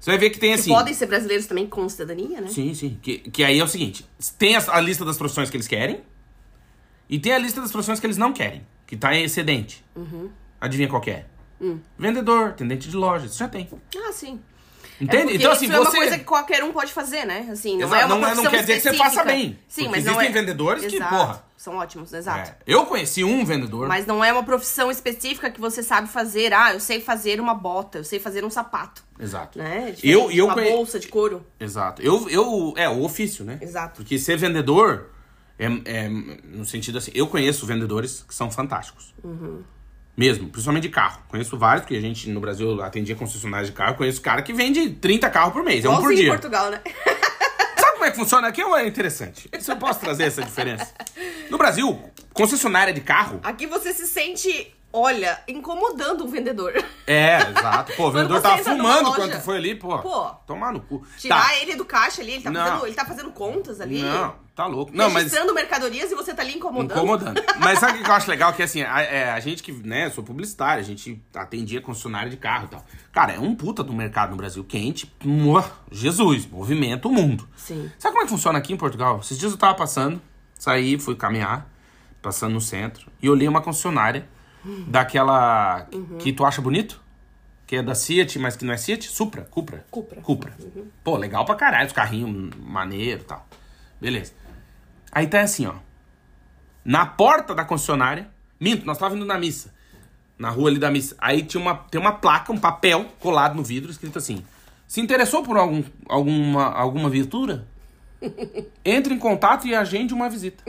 Você vai ver que tem Que assim. podem ser brasileiros também com cidadania, né? Sim, sim. Que, que aí é o seguinte: tem a, a lista das profissões que eles querem e tem a lista das profissões que eles não querem, que tá em excedente. Uhum. Adivinha qual que é? Hum. Vendedor, atendente de loja, isso já tem. Ah, sim. Entende? É então, assim, isso é uma você. coisa que qualquer um pode fazer, né? Assim, não Exato, é uma não é- não quer dizer que você faça bem, Sim, mas não existem é... vendedores que, Exato, porra. São ótimos, exato. É, eu conheci um vendedor. Mas não é uma profissão específica que você sabe fazer. Ah, eu sei fazer uma bota, eu sei fazer um sapato. Exato. Né? É Eu, eu uma conhe- bolsa de couro. Exato. Eu, eu, é, o ofício, né? Exato. Porque ser vendedor é, é no sentido assim, eu conheço vendedores que são fantásticos. Uhum. Mesmo, principalmente de carro. Conheço vários, porque a gente no Brasil atendia concessionárias de carro. Conheço cara que vende 30 carros por mês, é um por Igualzinho em dia. Portugal, né? Sabe como é que funciona aqui? É interessante. Isso eu posso trazer essa diferença. No Brasil, concessionária de carro Aqui você se sente, olha, incomodando o vendedor. É, exato. Pô, o vendedor tava fumando loja- quando foi ali, pô. Pô. Tomar no cu. Tirar Tá. ele do caixa ali, ele tá, Não. fazendo, ele tá fazendo contas ali. Não, tá louco. Não, mas. registrando mercadorias e você tá ali incomodando. Incomodando. Mas sabe o que eu acho legal? Que assim, a, é, a gente que, né, sou publicitário, a gente atendia concessionária de carro e tal. Cara, é um puta do mercado no Brasil quente. Mua, Jesus, movimenta o mundo. Sim. Sabe como é que funciona aqui em Portugal? Esses dias eu tava passando, saí, fui caminhar, passando no centro, e olhei uma concessionária daquela que tu acha bonito? Que é da Fiat, mas que não é Fiat? Supra, Cupra. Cupra. Cupra. Pô, legal pra caralho, os carrinhos maneiro e tal. Beleza. Aí tá assim, ó. Na porta da concessionária, Minto, nós tava indo na missa. Na rua ali da missa. Aí tinha uma, tem uma placa, um papel colado no vidro, escrito assim: Se interessou por algum, alguma, alguma viatura? Entre em contato e agende uma visita.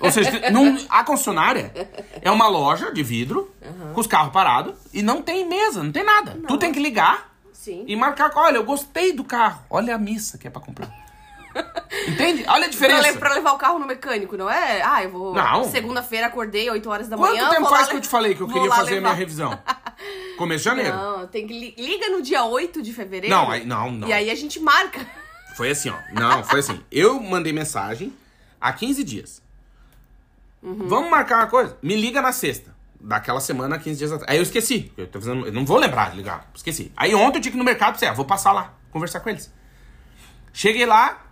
Ou seja, não, a concessionária é uma loja de vidro com os carros parados e não tem mesa, não tem nada. Tu tem que ligar Sim. e marcar. Olha, eu gostei do carro. Olha a missa que é pra comprar. Entende? Olha a diferença. pra levar o carro no mecânico, não é? Ah, eu vou. Não. Segunda-feira acordei, 8 horas da Quanto manhã. tempo vou lá faz le- que eu te falei que eu queria fazer a levar. minha revisão? Começo de janeiro. Não, tem que li- liga no dia 8 de fevereiro. Não, aí- não, não. E aí a gente marca. Foi assim, ó. Não, foi assim. Eu mandei mensagem há 15 dias. Vamos marcar uma coisa? Me liga na sexta. Daquela semana, 15 dias atrás. Aí eu esqueci. Eu, tô fazendo, eu não vou lembrar de ligar. Esqueci. Aí ontem eu tinha que ir no mercado, pensei, ah, vou passar lá, conversar com eles. Cheguei lá.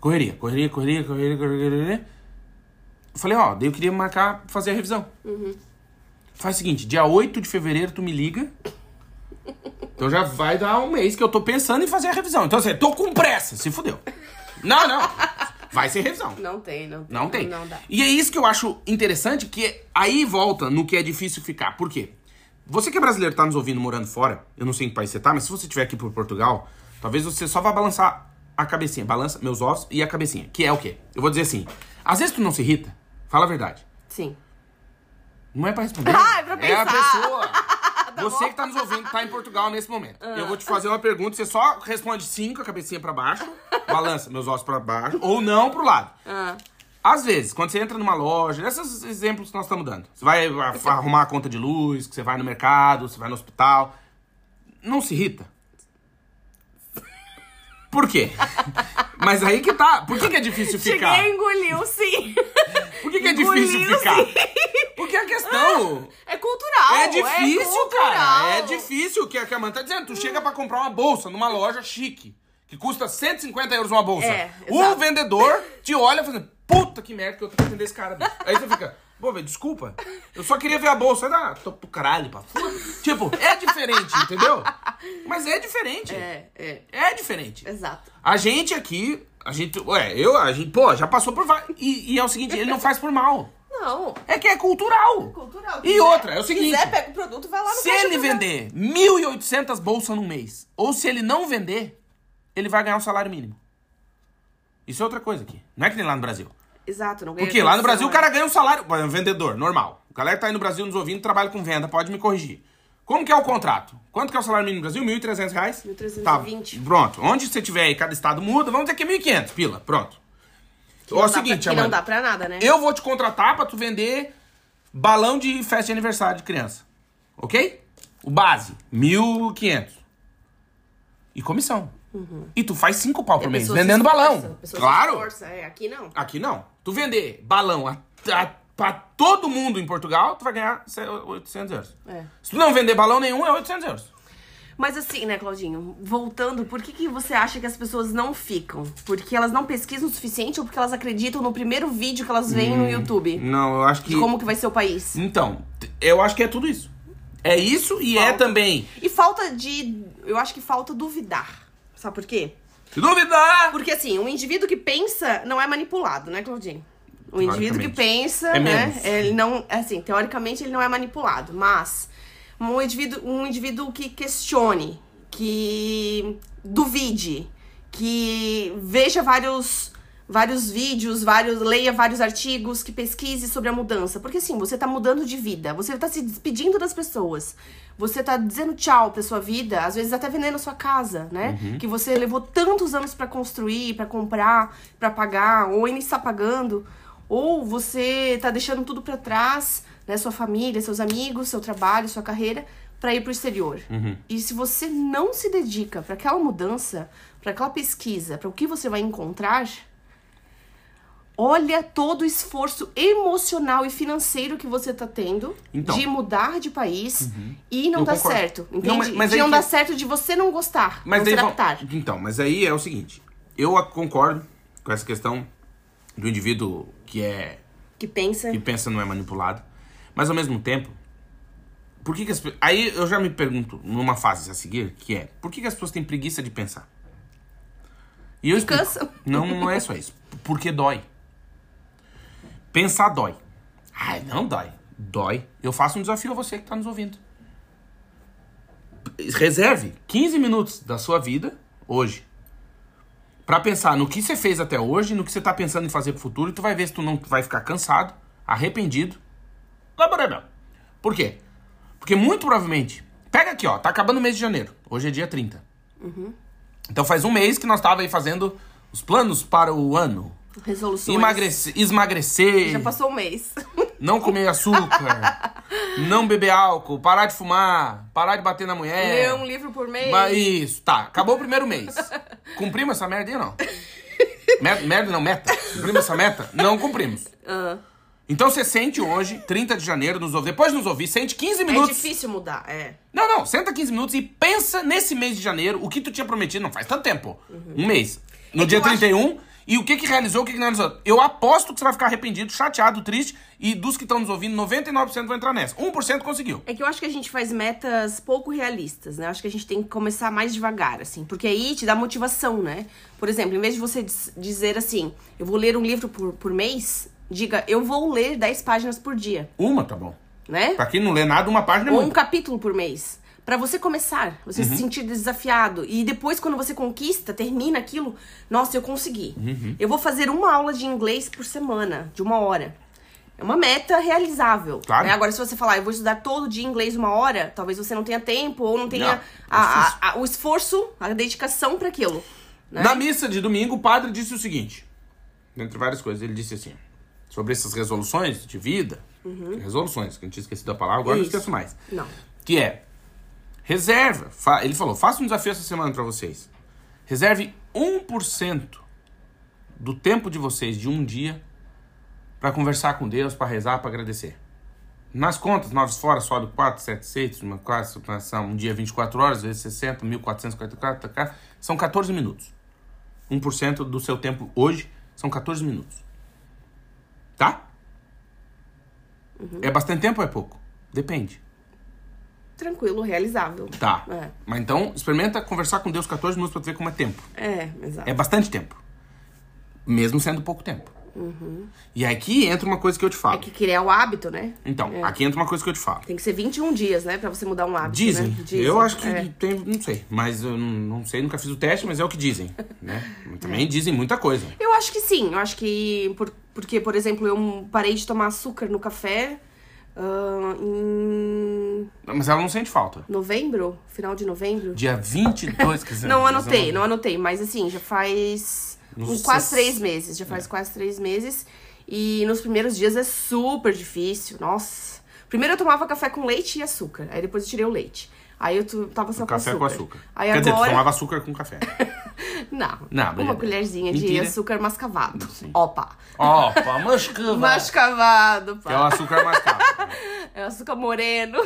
Correria, correria, correria, correria, correria. falei, ó, daí eu queria marcar, fazer a revisão. Faz o seguinte, dia 8 de fevereiro tu me liga. Então já vai dar um mês que eu tô pensando em fazer a revisão. Então assim, tô com pressa, se fudeu. Não, não. Vai ser revisão. Não tem, não tem. Não tem. Não dá. E é isso que eu acho interessante, que aí volta no que é difícil ficar. Por quê? Você que é brasileiro, tá nos ouvindo morando fora, eu não sei em que país você tá, mas se você estiver aqui por Portugal, talvez você só vá balançar a cabecinha. Balança meus ossos e a cabecinha. Que é o quê? Eu vou dizer assim, às vezes tu não se irrita, fala a verdade. Sim. Não é pra responder. Ah, é pra a pensar. Você que tá nos ouvindo, tá em Portugal nesse momento. Eu vou te fazer uma pergunta, você só responde sim com a cabecinha pra baixo, balança meus ossos pra baixo, ou não pro lado. Ah, Às vezes, quando você entra numa loja, esses exemplos que nós estamos dando. Você vai a- arrumar a conta de luz, que você vai no mercado, você vai no hospital. Não se irrita. Por quê? Mas aí que tá. Por que, que é difícil ficar? Cheguei, engoliu, sim. Por que, que é difícil Engoliu, ficar? sim. Porque a questão. É cultural. É difícil, cultural. cara. É difícil. O que a que Amanda tá dizendo? Tu chega pra comprar uma bolsa numa loja chique, que custa 150 euros uma bolsa. É, o vendedor te olha fazendo, puta que merda que eu tô pra atender esse cara. bicho." Aí você fica, pô, velho, desculpa. Eu só queria ver a bolsa. Ah, tô pro caralho, pá. Tipo, é diferente, entendeu? Mas é diferente. É, é. É diferente. Exato. A gente aqui, a gente, ué, eu, a gente, pô, já passou por. E, e é o seguinte, ele não faz por mal. Não. É que é cultural. Cultural. E outra, é o seguinte. quiser, pega o produto e vai lá no Se ele vender 1.800 bolsas no mês, ou se ele não vender, ele vai ganhar um salário mínimo. Isso é outra coisa aqui. Não é que nem lá no Brasil. Exato, não ganha Porque lá no Brasil o é. cara ganha um salário. É um vendedor, normal. O galera que tá aí no Brasil nos ouvindo trabalha com venda, pode me corrigir. Como que é o contrato? Quanto que é o salário mínimo no Brasil? 1.300 reais? 1.320. Tá, pronto. Onde você tiver aí, cada estado muda, vamos dizer que é 1.500, pila. Pronto. Que Ó, é o dá pra- seguinte, que não Amanda. dá pra nada, né? Eu vou te contratar pra tu vender balão de festa de aniversário de criança. Ok? O base, 1.500. E comissão. E tu faz cinco pau por mês vendendo balão. Claro. É, aqui não. Aqui não. Tu vender balão a, a, pra todo mundo em Portugal, tu vai ganhar se- 800 euros. É. Se tu não vender balão nenhum, é 800 euros. Mas assim, né, Claudinho? Voltando, por que, que você acha que as pessoas não ficam? Porque elas não pesquisam o suficiente ou porque elas acreditam no primeiro vídeo que elas veem no YouTube? Não, eu acho que... De como que vai ser o país? Então, eu acho que é tudo isso. É isso e é Falta. também... E falta de. Eu acho que falta duvidar. Sabe por quê? Se duvidar... Porque assim, um indivíduo que pensa não é manipulado, né, Claudinho? O indivíduo que pensa, É né? menos. Ele não. Assim, teoricamente ele não é manipulado, mas um indivíduo, um indivíduo que questione, que duvide, que veja vários. Vários vídeos, vários, leia vários artigos, que pesquise sobre a mudança. Porque assim, você tá mudando de vida, você tá se despedindo das pessoas. Você tá dizendo tchau pra sua vida, às vezes até vendendo a sua casa, né? Que você levou tantos anos pra construir, pra comprar, pra pagar, ou ainda está pagando. Ou você tá deixando tudo pra trás, né? Sua família, seus amigos, seu trabalho, sua carreira, pra ir pro exterior. E se você não se dedica pra aquela mudança, pra aquela pesquisa, pra o que você vai encontrar, olha todo o esforço emocional e financeiro que você tá tendo Então. de mudar de país e não Eu dá concordo. certo. Não, Entende? mas- mas de não que- dar certo de você não gostar, Mas não se vão- adaptar. Então, mas aí é o seguinte. Eu concordo com essa questão do indivíduo que é Que pensa. que pensa não é manipulado. Mas ao mesmo tempo, por que, que as Aí eu já me pergunto, numa fase a seguir, que é, por que, que as pessoas têm preguiça de pensar? E eu explico. Não, não é só isso. Porque dói. Pensar dói. Ai, não dói. Dói. Eu faço um desafio a você que tá nos ouvindo. Reserve 15 minutos da sua vida hoje Pra pensar no que você fez até hoje, no que você tá pensando em fazer pro futuro, e tu vai ver se tu não vai ficar cansado, arrependido. Por quê? Porque muito provavelmente. Pega aqui, ó, tá acabando o mês de janeiro. Hoje é dia 30. Então faz um mês que nós tava aí fazendo os planos para o ano. Resoluções. Emagrecer, esmagrecer, Já passou um mês. não comer açúcar, não beber álcool, parar de fumar, parar de bater na mulher. Ler um livro por mês. Mas isso, tá. Acabou o primeiro mês. Cumprimos essa merda aí ou não? Mer- Merda não, meta. Cumprimos essa meta? Não cumprimos. Ah, Então você sente hoje, 30 de janeiro, nos ouvir. Depois de nos ouvir, sente 15 é minutos. difícil mudar, é. Não, não, senta 15 minutos e pensa nesse mês de janeiro o que tu tinha prometido. Não faz tanto tempo. Um mês. No É dia eu acho- 31. E o que que realizou, o que que não realizou. Eu aposto que você vai ficar arrependido, chateado, triste. E dos que estão nos ouvindo, 99% vão entrar nessa. 1% conseguiu. É que eu acho que a gente faz metas pouco realistas, né? Eu acho que a gente tem que começar mais devagar, assim. Porque aí te dá motivação, né? Por exemplo, em vez de você diz- dizer assim, eu vou ler um livro por, por mês, diga, eu vou ler 10 páginas por dia, Uma, tá bom. né? Pra quem não lê nada, uma página é Ou um capítulo por mês. Pra você começar, você Uhum. se sentir desafiado. E depois, quando você conquista, termina aquilo, nossa, eu consegui. Uhum. Eu vou fazer uma aula de inglês por semana, de uma hora. É uma meta realizável. Claro. né? Agora, se você falar, eu vou estudar todo dia inglês uma hora, talvez você não tenha tempo ou não tenha Não, é a- a- a- o esforço, a dedicação para aquilo. né? Na missa de domingo, o padre disse o seguinte: entre várias coisas, ele disse assim, sobre essas resoluções de vida, resoluções, que a gente tinha esquecido a palavra, agora não Uhum. Isso. esqueço mais. Não. Que é, reserva, ele falou, faça um desafio essa semana pra vocês. Reserve 1% do tempo de vocês de um dia pra conversar com Deus, pra rezar, pra agradecer. Nas contas, 9 fora, sobe 4, 7, 6, uma quase, são um dia 24 horas, vezes 60, 1444, tá são 14 minutos. 1% do seu tempo hoje são 14 minutos. Tá? É bastante tempo ou é pouco? Depende. Tranquilo, realizável. Tá. É. Mas então, experimenta conversar com Deus 14 minutos pra tu ver como é tempo. É, exato. É bastante tempo. Mesmo sendo pouco tempo. E aqui entra uma coisa que eu te falo. É que criar o hábito, né? Então, É. aqui entra uma coisa que eu te falo. Tem que ser 21 dias, né? Pra você mudar um hábito. Dizem. Né? Eu acho que é. tem. Não sei. Mas eu não, sei, nunca fiz o teste, mas é o que dizem. Né? Também dizem muita coisa. Eu acho que sim. Eu acho que. Por, porque, por exemplo, eu parei de tomar açúcar no café ah, em Mas ela não sente falta. novembro, final de novembro. Dia 22, quer dizer. Não anotei, não anotei, mas assim, já faz um, quase três meses. Já É. faz quase três meses. E nos primeiros dias é super difícil. Nossa. Primeiro eu tomava café com leite e açúcar. Aí depois eu tirei o leite. Aí eu tu- tava só com Café açúcar. com açúcar. Aí Quer dizer, tu agora. tomava açúcar com café. Não, Não, uma colherzinha de Mentira. açúcar mascavado. Opa! Ó, pá, mascava. Mascavado, Que é o pá. açúcar mascavo. É açúcar moreno.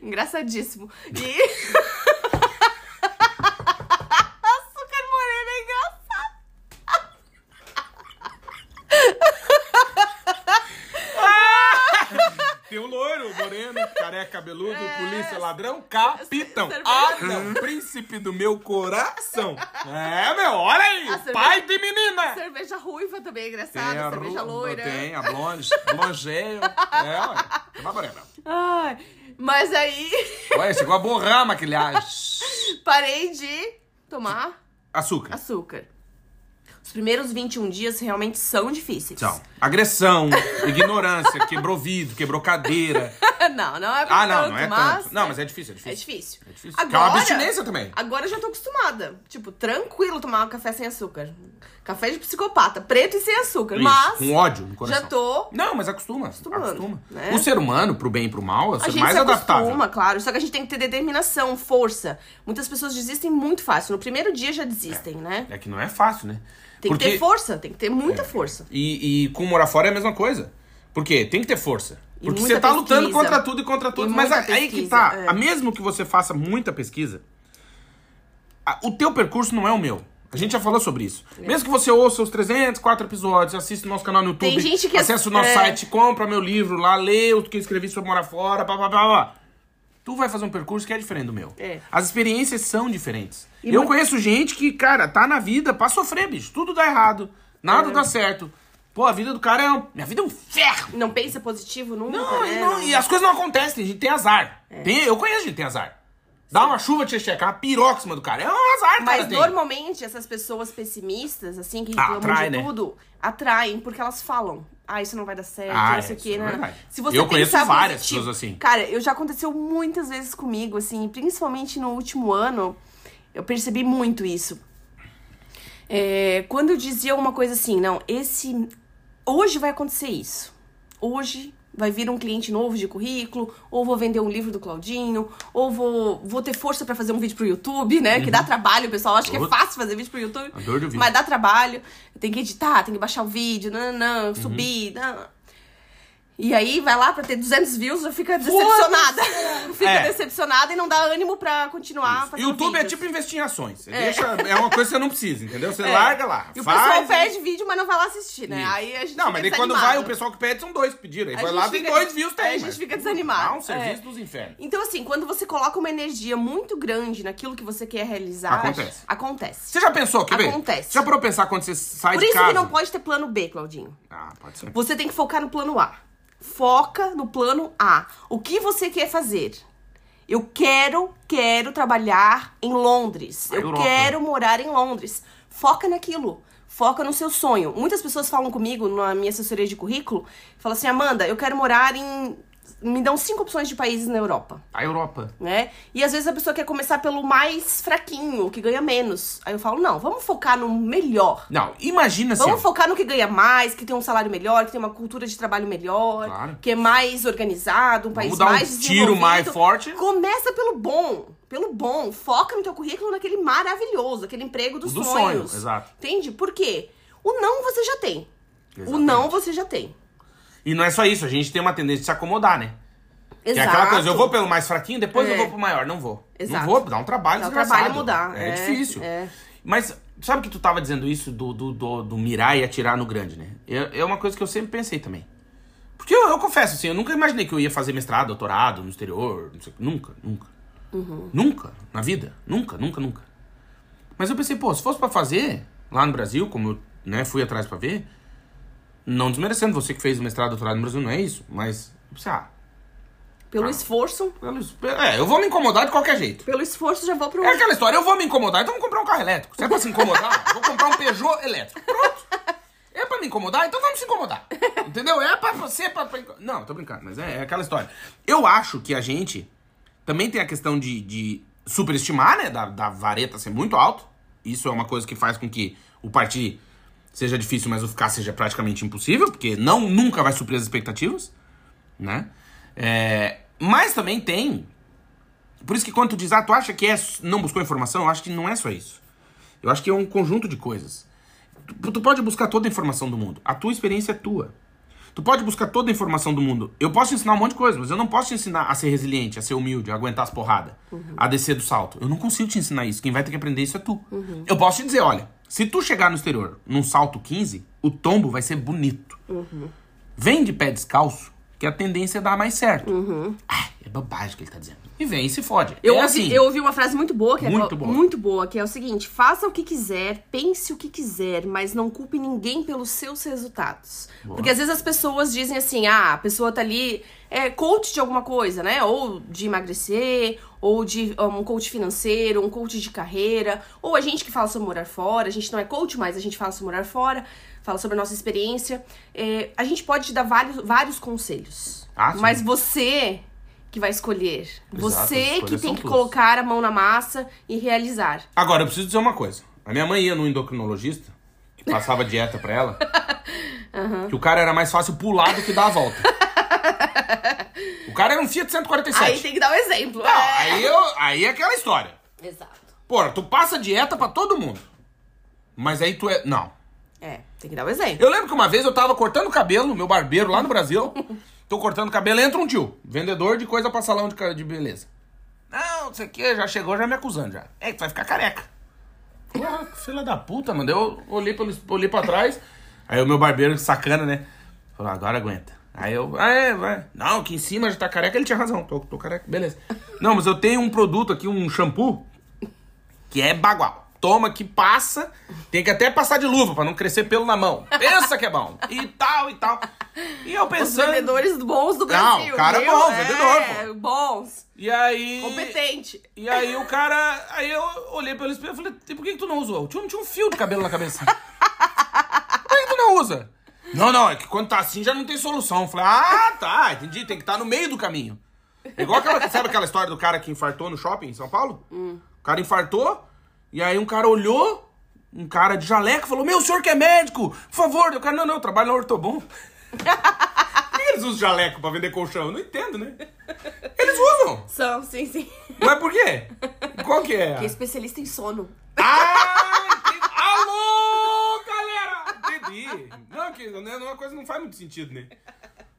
Engraçadíssimo. E. açúcar moreno é engraçado. Tem o loiro, o moreno, cabeludo, polícia, ladrão, capitão. Cerveja. Ah, príncipe do meu coração. É, meu, olha aí, cerveja- pai de menina. Cerveja ruiva também é engraçada. cerveja ru- loira. Tem a blonde, blongeio. É, olha, é uma. Ai, mas aí Olha, chegou a borrar a maquilhagem. parei de tomar Açúcar. açúcar. Os primeiros 21 dias realmente são difíceis. Tchau. Agressão, ignorância, quebrou vidro, quebrou cadeira. Não, não é pra Ah, não, não é mas... tanto. Não, mas é difícil, é É difícil. difícil. É difícil. Porque é uma abstinência também. Agora eu já tô acostumada. Tipo, tranquilo tomar um café sem açúcar. Café de psicopata, preto e sem açúcar. Isso, mas com ódio no coração. já tô. Não, mas acostuma. Acostumando, acostuma. né? O ser humano, pro bem e pro mal, é o ser mais se adaptável. acostuma, claro. Só que a gente tem que ter determinação, força. Muitas pessoas desistem muito fácil. No primeiro dia já desistem, né? É que não é fácil, né? Tem Porque... que ter força, tem que ter muita força. E, e com morar fora é a mesma coisa. Por quê? Tem que ter força. Porque você tá lutando pesquisa. contra tudo e contra todos. E Mas muita a- aí que pesquisa, tá. é. A mesmo que você faça muita pesquisa, a- o teu percurso não é o meu. A gente já falou sobre isso. Mesmo que você ouça os 300, 4 episódios, assista o nosso canal no YouTube, Tem gente que- acesse o nosso é. site, compra meu livro lá, lê o que eu escrevi sobre morar fora, blá, blá, blá, blá. Tu vai fazer um percurso que é diferente do meu. É. As experiências são diferentes. E eu muito- conheço gente que, cara, tá na vida pra sofrer, bicho. Tudo dá errado, nada É. dá certo. Pô, a vida do cara é. Um... Minha vida é um ferro! Não pensa positivo nunca, Não, né? e, não- e as coisas não acontecem, a gente tem azar. É. Tem, eu conheço gente que tem azar. Dá uma chuva, te checar, uma cima do cara. É um azar, cara. Mas tem. normalmente essas pessoas pessimistas, assim, que Ah, reclamam atrai, de né? tudo, atraem, porque elas falam. Ah, isso não vai dar certo, Ah, não sei o é, isso é né? verdade. Se você Eu conheço várias positivo- pessoas assim. Cara, eu já aconteceu muitas vezes comigo, assim, principalmente no último ano, eu percebi muito isso. É, quando eu dizia alguma coisa assim, não, esse. Hoje vai acontecer isso. Hoje vai vir um cliente novo de currículo, ou vou vender um livro do Claudinho, ou vou, vou ter força pra fazer um vídeo pro YouTube, né? Que dá trabalho, o pessoal acha que é fácil fazer vídeo pro YouTube. Mas dá trabalho. Tem que editar, tem que baixar o vídeo, não, não, Uhum. subir. Não. E aí vai lá pra ter 200 views, já fica decepcionada. fica É. decepcionada e não dá ânimo pra continuar fazendo YouTube é vídeos. tipo investir em ações. Você deixa, é uma coisa que você não precisa, entendeu? Você É. larga lá. E o faz, pessoal e- pede vídeo, mas não vai lá assistir, né? Isso. Aí a gente Não, fica mas daí quando vai, o pessoal que pede são dois que pediram. Aí A vai lá, tem dois views, tem. aí a gente fica desanimado. Dá um serviço É. dos infernos. Então, assim, quando você coloca uma energia muito grande naquilo que você quer realizar... Acontece. Acontece. Você já pensou, quer ver? Acontece. Já parou pensar quando você sai Por de isso casa? que não pode ter plano B, Claudinho. Ah, pode ser. Você tem que focar no plano A. Foca no plano A. O que você quer fazer? Eu quero, quero trabalhar em Londres. A Eu Europa. quero morar em Londres. Foca naquilo. Foca no seu sonho. Muitas pessoas falam comigo na minha assessoria de currículo, falam assim: "Amanda, eu quero morar em me dão cinco opções de países na Europa, A Europa. né? E às vezes a pessoa quer começar pelo mais fraquinho, o que ganha menos. Aí eu falo: "Não, vamos focar no melhor. Não, imagina assim. Vamos focar no que ganha mais, que tem um salário melhor, que tem uma cultura de trabalho melhor, Claro. que é mais organizado, um país dar um mais tiro mais forte. Começa pelo bom, pelo bom. Foca no teu currículo naquele maravilhoso, aquele emprego dos Do sonhos. sonho, exato. Entende? Por quê? O não você já tem. O Exatamente. não você já tem. E não é só isso, a gente tem uma tendência de se acomodar, né? Que é Exato. aquela coisa, eu vou pelo mais fraquinho, depois É. eu vou pro maior. Não vou. Exato. Não vou, dá um trabalho Dá um trabalho mudar, É, é, difícil. é. Mas sabe que tu tava dizendo isso do, do, do, do mirar e atirar no grande, né? É, uma coisa que eu sempre pensei também. Porque eu, eu confesso, assim, eu nunca imaginei que eu ia fazer mestrado, doutorado no exterior, não sei, nunca, nunca. Uhum. Nunca, na vida. Nunca, nunca, nunca. Mas eu pensei, pô, se fosse pra fazer lá no Brasil, como eu né, fui atrás pra ver, não desmerecendo você que fez o mestrado, doutorado no Brasil, não é isso, mas, ah, Pelo Ah. esforço, pelo- é, eu vou me incomodar de qualquer jeito. pelo esforço já vou pro É aquela história, eu vou me incomodar, então vou comprar um carro elétrico. Se é pra se incomodar, vou comprar um Peugeot elétrico. Pronto. É pra me incomodar, então vamos se incomodar. Entendeu? É pra você, pra, pra... Não, tô brincando, mas é, é aquela história. Eu acho que a gente também tem a questão de, de superestimar, né? Da, da vareta ser muito alto. Isso é uma coisa que faz com que o partir seja difícil, mas o ficar seja praticamente impossível, porque não nunca vai suprir as expectativas, né? É, mas também tem por isso que quando tu diz, ah, tu acha que é, não buscou informação, eu acho que não é só isso. Eu acho que é um conjunto de coisas. Tu, tu pode buscar toda a informação do mundo. A tua experiência é tua. Tu pode buscar toda a informação do mundo. Eu posso te ensinar um monte de coisa, mas eu não posso te ensinar a ser resiliente, a ser humilde, a aguentar as porradas, a descer do salto. Eu não consigo te ensinar isso. Quem vai ter que aprender isso é tu. Eu posso te dizer, olha, se tu chegar no exterior num salto 15, o tombo vai ser bonito. Vem de pé descalço, que a tendência é dar mais certo. Ah, é bobagem que ele tá dizendo. E vem e se fode. Eu, é ouvi, assim. eu ouvi uma frase muito boa, que Muito é boa. muito boa, que é o seguinte: faça o que quiser, pense o que quiser, mas não culpe ninguém pelos seus resultados. Boa. Porque às vezes as pessoas dizem assim: ah, a pessoa tá ali, é coach de alguma coisa, né? Ou de emagrecer, ou de um coach financeiro, um coach de carreira, ou a gente que fala sobre morar fora, a gente não é coach, mas a gente fala sobre morar fora, fala sobre a nossa experiência. É, a gente pode te dar vários, vários conselhos. Ah, mas você que vai escolher. as Você que tem que tuas. colocar a mão na massa e realizar. Agora, eu preciso dizer uma coisa. A minha mãe ia no endocrinologista, que passava dieta pra ela, que o cara era mais fácil pular do que dar a volta. O cara era um Fiat 147. Aí tem que dar um exemplo. Não, é. aí, eu, aí é aquela história. Exato. Porra, tu passa dieta pra todo mundo. Mas aí tu é. Não. É, tem que dar um exemplo. Eu lembro que uma vez eu tava cortando o cabelo meu barbeiro lá no Brasil. Tô cortando cabelo, entra um tio, vendedor de coisa pra salão de, de beleza. Não, não sei o que, já chegou já me acusando já. É, tu vai ficar careca. Porra, filha da puta, mano. Eu olhei, pelo, olhei pra trás, aí o meu barbeiro, sacana, né? Falou, agora aguenta. Aí eu, ah, é, vai. Não, que em cima já tá careca, ele tinha razão. Tô, tô careca, beleza. Não, mas eu tenho um produto aqui, um shampoo, que é bagual. Toma que passa. Tem que até passar de luva pra não crescer pelo na mão. Pensa que é bom. E tal, e tal. E eu Os pensando. vendedores bons do Não, Brasil. o cara é viu? bom, vendedor, É, bons. E aí. Competente. E aí o cara. Aí eu olhei pelo espelho e falei, e por que, que tu não usou? Tinha, tinha um fio de cabelo na cabeça. por que, que tu não usa? Não, não, é que quando tá assim já não tem solução. Eu falei, ah, tá, entendi, tem que estar no meio do caminho. É igual aquela. Sabe aquela história do cara que infartou no shopping em São Paulo? O cara infartou, e aí um cara olhou, um cara de jaleco, falou: Meu, o senhor que é médico, por favor. O cara, não, não, eu trabalho na Ortobon. Por que eles usam jaleco pra vender colchão? Eu não entendo, né? Eles usam. São, sim, sim. Mas por quê? Qual que é? Que é especialista em sono. Ah, entendi. Alô, galera! Entendi. Não, que né, uma coisa não faz muito sentido, né?